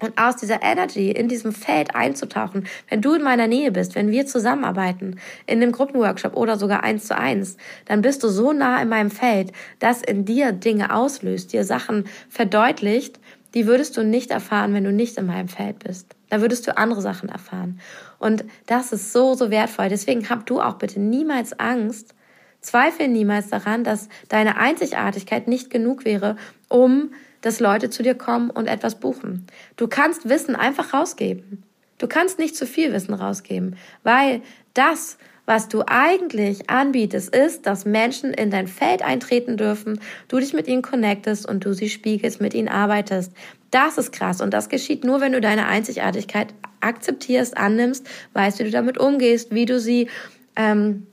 Und aus dieser Energy in diesem Feld einzutauchen, wenn du in meiner Nähe bist, wenn wir zusammenarbeiten, in einem Gruppenworkshop oder sogar eins zu eins, dann bist du so nah in meinem Feld, dass in dir Dinge auslöst, dir Sachen verdeutlicht, die würdest du nicht erfahren, wenn du nicht in meinem Feld bist. Da würdest du andere Sachen erfahren. Und das ist so, so wertvoll. Deswegen hab du auch bitte niemals Angst, zweifel niemals daran, dass deine Einzigartigkeit nicht genug wäre, um dass Leute zu dir kommen und etwas buchen. Du kannst Wissen einfach rausgeben. Du kannst nicht zu viel Wissen rausgeben, weil das, was du eigentlich anbietest, ist, dass Menschen in dein Feld eintreten dürfen, du dich mit ihnen connectest und du sie spiegelst, mit ihnen arbeitest. Das ist krass und das geschieht nur, wenn du deine Einzigartigkeit akzeptierst, annimmst, weißt, wie du damit umgehst, wie du sie ähm,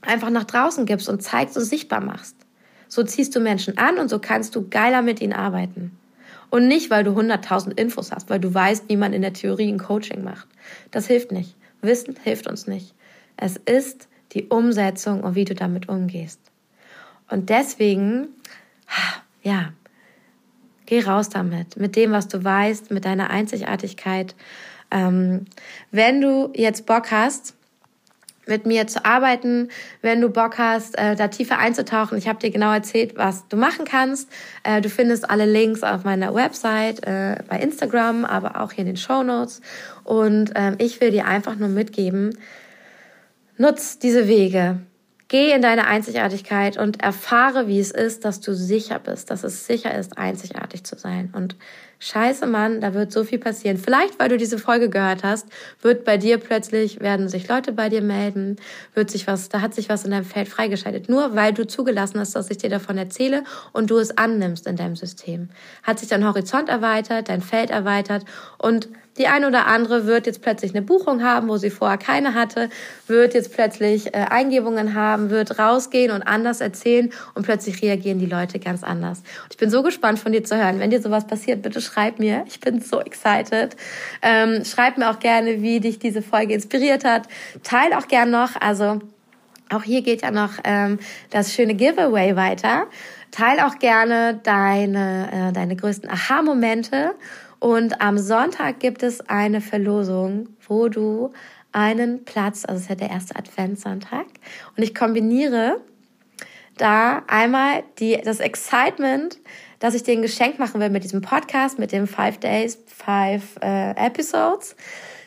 einfach nach draußen gibst und zeigst und sichtbar machst. So ziehst du Menschen an und so kannst du geiler mit ihnen arbeiten. Und nicht, weil du 100.000 Infos hast, weil du weißt, wie man in der Theorie ein Coaching macht. Das hilft nicht. Wissen hilft uns nicht. Es ist die Umsetzung und wie du damit umgehst. Und deswegen, ja, geh raus damit, mit dem, was du weißt, mit deiner Einzigartigkeit. Ähm, wenn du jetzt Bock hast, mit mir zu arbeiten, wenn du Bock hast, äh, da tiefer einzutauchen. Ich habe dir genau erzählt, was du machen kannst. Äh, du findest alle Links auf meiner Website, äh, bei Instagram, aber auch hier in den Show Notes. Und ähm, ich will dir einfach nur mitgeben, nutz diese Wege. Geh in deine Einzigartigkeit und erfahre, wie es ist, dass du sicher bist, dass es sicher ist, einzigartig zu sein. Und scheiße Mann, da wird so viel passieren. Vielleicht, weil du diese Folge gehört hast, wird bei dir plötzlich, werden sich Leute bei dir melden, wird sich was, da hat sich was in deinem Feld freigeschaltet. Nur weil du zugelassen hast, dass ich dir davon erzähle und du es annimmst in deinem System. Hat sich dein Horizont erweitert, dein Feld erweitert und die eine oder andere wird jetzt plötzlich eine Buchung haben, wo sie vorher keine hatte, wird jetzt plötzlich äh, Eingebungen haben, wird rausgehen und anders erzählen und plötzlich reagieren die Leute ganz anders. Und ich bin so gespannt von dir zu hören. Wenn dir sowas passiert, bitte schreib mir. Ich bin so excited. Ähm, schreib mir auch gerne, wie dich diese Folge inspiriert hat. Teil auch gern noch. Also auch hier geht ja noch ähm, das schöne Giveaway weiter. Teil auch gerne deine, äh, deine größten Aha-Momente und am Sonntag gibt es eine Verlosung, wo du einen Platz, also es ist ja der erste Adventssonntag, und ich kombiniere da einmal die, das Excitement, dass ich dir ein Geschenk machen will mit diesem Podcast, mit dem Five Days, Five äh, Episodes,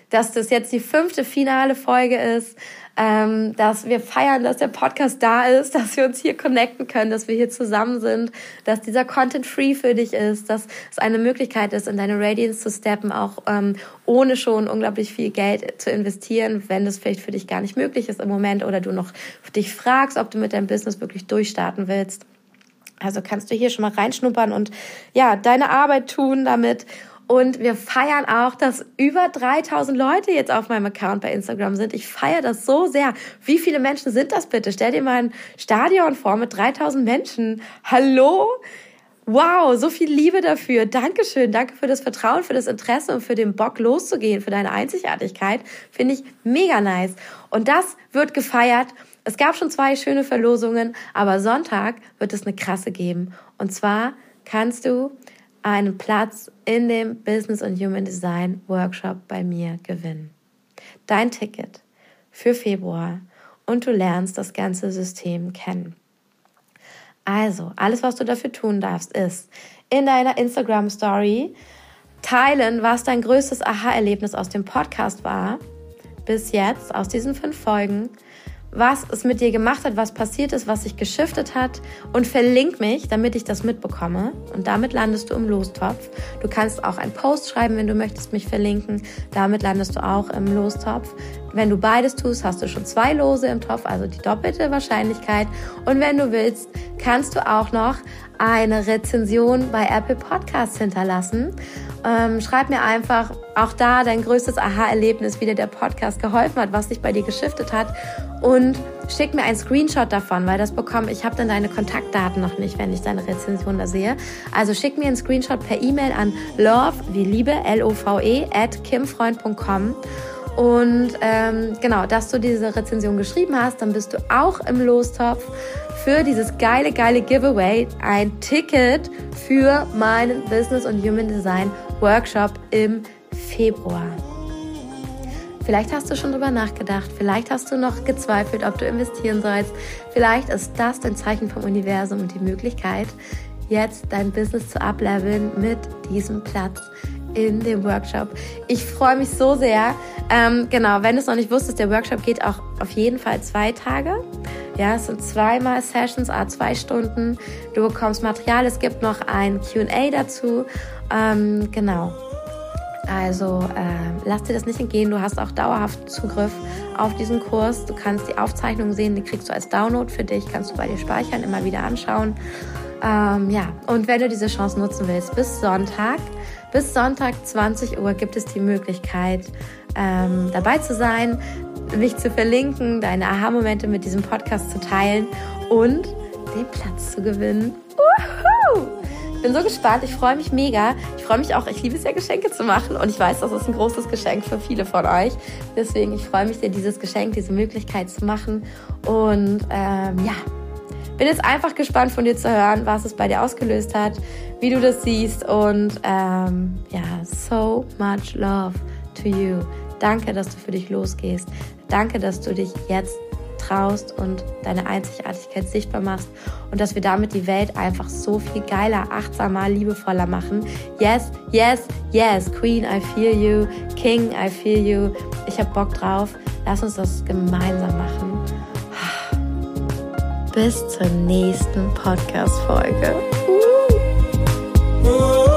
dass das jetzt die fünfte finale Folge ist, ähm, dass wir feiern, dass der Podcast da ist, dass wir uns hier connecten können, dass wir hier zusammen sind, dass dieser Content free für dich ist, dass es eine Möglichkeit ist, in deine Radiance zu steppen, auch ähm, ohne schon unglaublich viel Geld zu investieren, wenn das vielleicht für dich gar nicht möglich ist im Moment oder du noch dich fragst, ob du mit deinem Business wirklich durchstarten willst. Also kannst du hier schon mal reinschnuppern und ja, deine Arbeit tun damit und wir feiern auch, dass über 3000 Leute jetzt auf meinem Account bei Instagram sind. Ich feiere das so sehr. Wie viele Menschen sind das bitte? Stell dir mal ein Stadion vor mit 3000 Menschen. Hallo? Wow, so viel Liebe dafür. Dankeschön. Danke für das Vertrauen, für das Interesse und für den Bock loszugehen, für deine Einzigartigkeit. Finde ich mega nice. Und das wird gefeiert. Es gab schon zwei schöne Verlosungen, aber Sonntag wird es eine krasse geben. Und zwar kannst du einen Platz in dem Business und Human Design Workshop bei mir gewinnen. Dein Ticket für Februar und du lernst das ganze System kennen. Also, alles, was du dafür tun darfst, ist in deiner Instagram Story teilen, was dein größtes Aha-Erlebnis aus dem Podcast war, bis jetzt, aus diesen fünf Folgen was es mit dir gemacht hat, was passiert ist, was sich geschiftet hat und verlink mich, damit ich das mitbekomme. Und damit landest du im Lostopf. Du kannst auch einen Post schreiben, wenn du möchtest mich verlinken. Damit landest du auch im Lostopf. Wenn du beides tust, hast du schon zwei Lose im Topf, also die doppelte Wahrscheinlichkeit. Und wenn du willst, kannst du auch noch eine Rezension bei Apple Podcasts hinterlassen. Ähm, schreib mir einfach auch da dein größtes Aha-Erlebnis, wie dir der Podcast geholfen hat, was dich bei dir geschiftet hat und schick mir einen Screenshot davon, weil das bekomme ich habe dann deine Kontaktdaten noch nicht, wenn ich deine Rezension da sehe. Also schick mir einen Screenshot per E-Mail an love wie Liebe L O V E at kimfreund.com und ähm, genau, dass du diese Rezension geschrieben hast, dann bist du auch im Lostopf für dieses geile, geile Giveaway ein Ticket für meinen Business und Human Design Workshop im Februar. Vielleicht hast du schon drüber nachgedacht, vielleicht hast du noch gezweifelt, ob du investieren sollst. Vielleicht ist das dein Zeichen vom Universum und die Möglichkeit, jetzt dein Business zu upleveln mit diesem Platz in dem Workshop. Ich freue mich so sehr. Ähm, genau, wenn du es noch nicht wusstest, der Workshop geht auch auf jeden Fall zwei Tage. Ja, es sind zweimal Sessions, a zwei Stunden. Du bekommst Material. Es gibt noch ein Q&A dazu. Ähm, genau. Also äh, lass dir das nicht entgehen. Du hast auch dauerhaft Zugriff auf diesen Kurs. Du kannst die Aufzeichnungen sehen, die kriegst du als Download für dich, kannst du bei dir speichern, immer wieder anschauen. Ähm, ja, und wenn du diese Chance nutzen willst, bis Sonntag, bis Sonntag 20 Uhr gibt es die Möglichkeit, ähm, dabei zu sein, mich zu verlinken, deine Aha-Momente mit diesem Podcast zu teilen und den Platz zu gewinnen. Uhu! Ich bin so gespannt, ich freue mich mega. Ich freue mich auch, ich liebe es ja, Geschenke zu machen und ich weiß, das ist ein großes Geschenk für viele von euch. Deswegen, ich freue mich dir, dieses Geschenk, diese Möglichkeit zu machen. Und ähm, ja, bin jetzt einfach gespannt von dir zu hören, was es bei dir ausgelöst hat, wie du das siehst und ähm, ja, so much love to you. Danke, dass du für dich losgehst. Danke, dass du dich jetzt traust und deine Einzigartigkeit sichtbar machst und dass wir damit die Welt einfach so viel geiler, achtsamer, liebevoller machen. Yes, yes, yes, Queen, I feel you. King, I feel you. Ich hab Bock drauf. Lass uns das gemeinsam machen. Bis zur nächsten Podcast-Folge. Oh.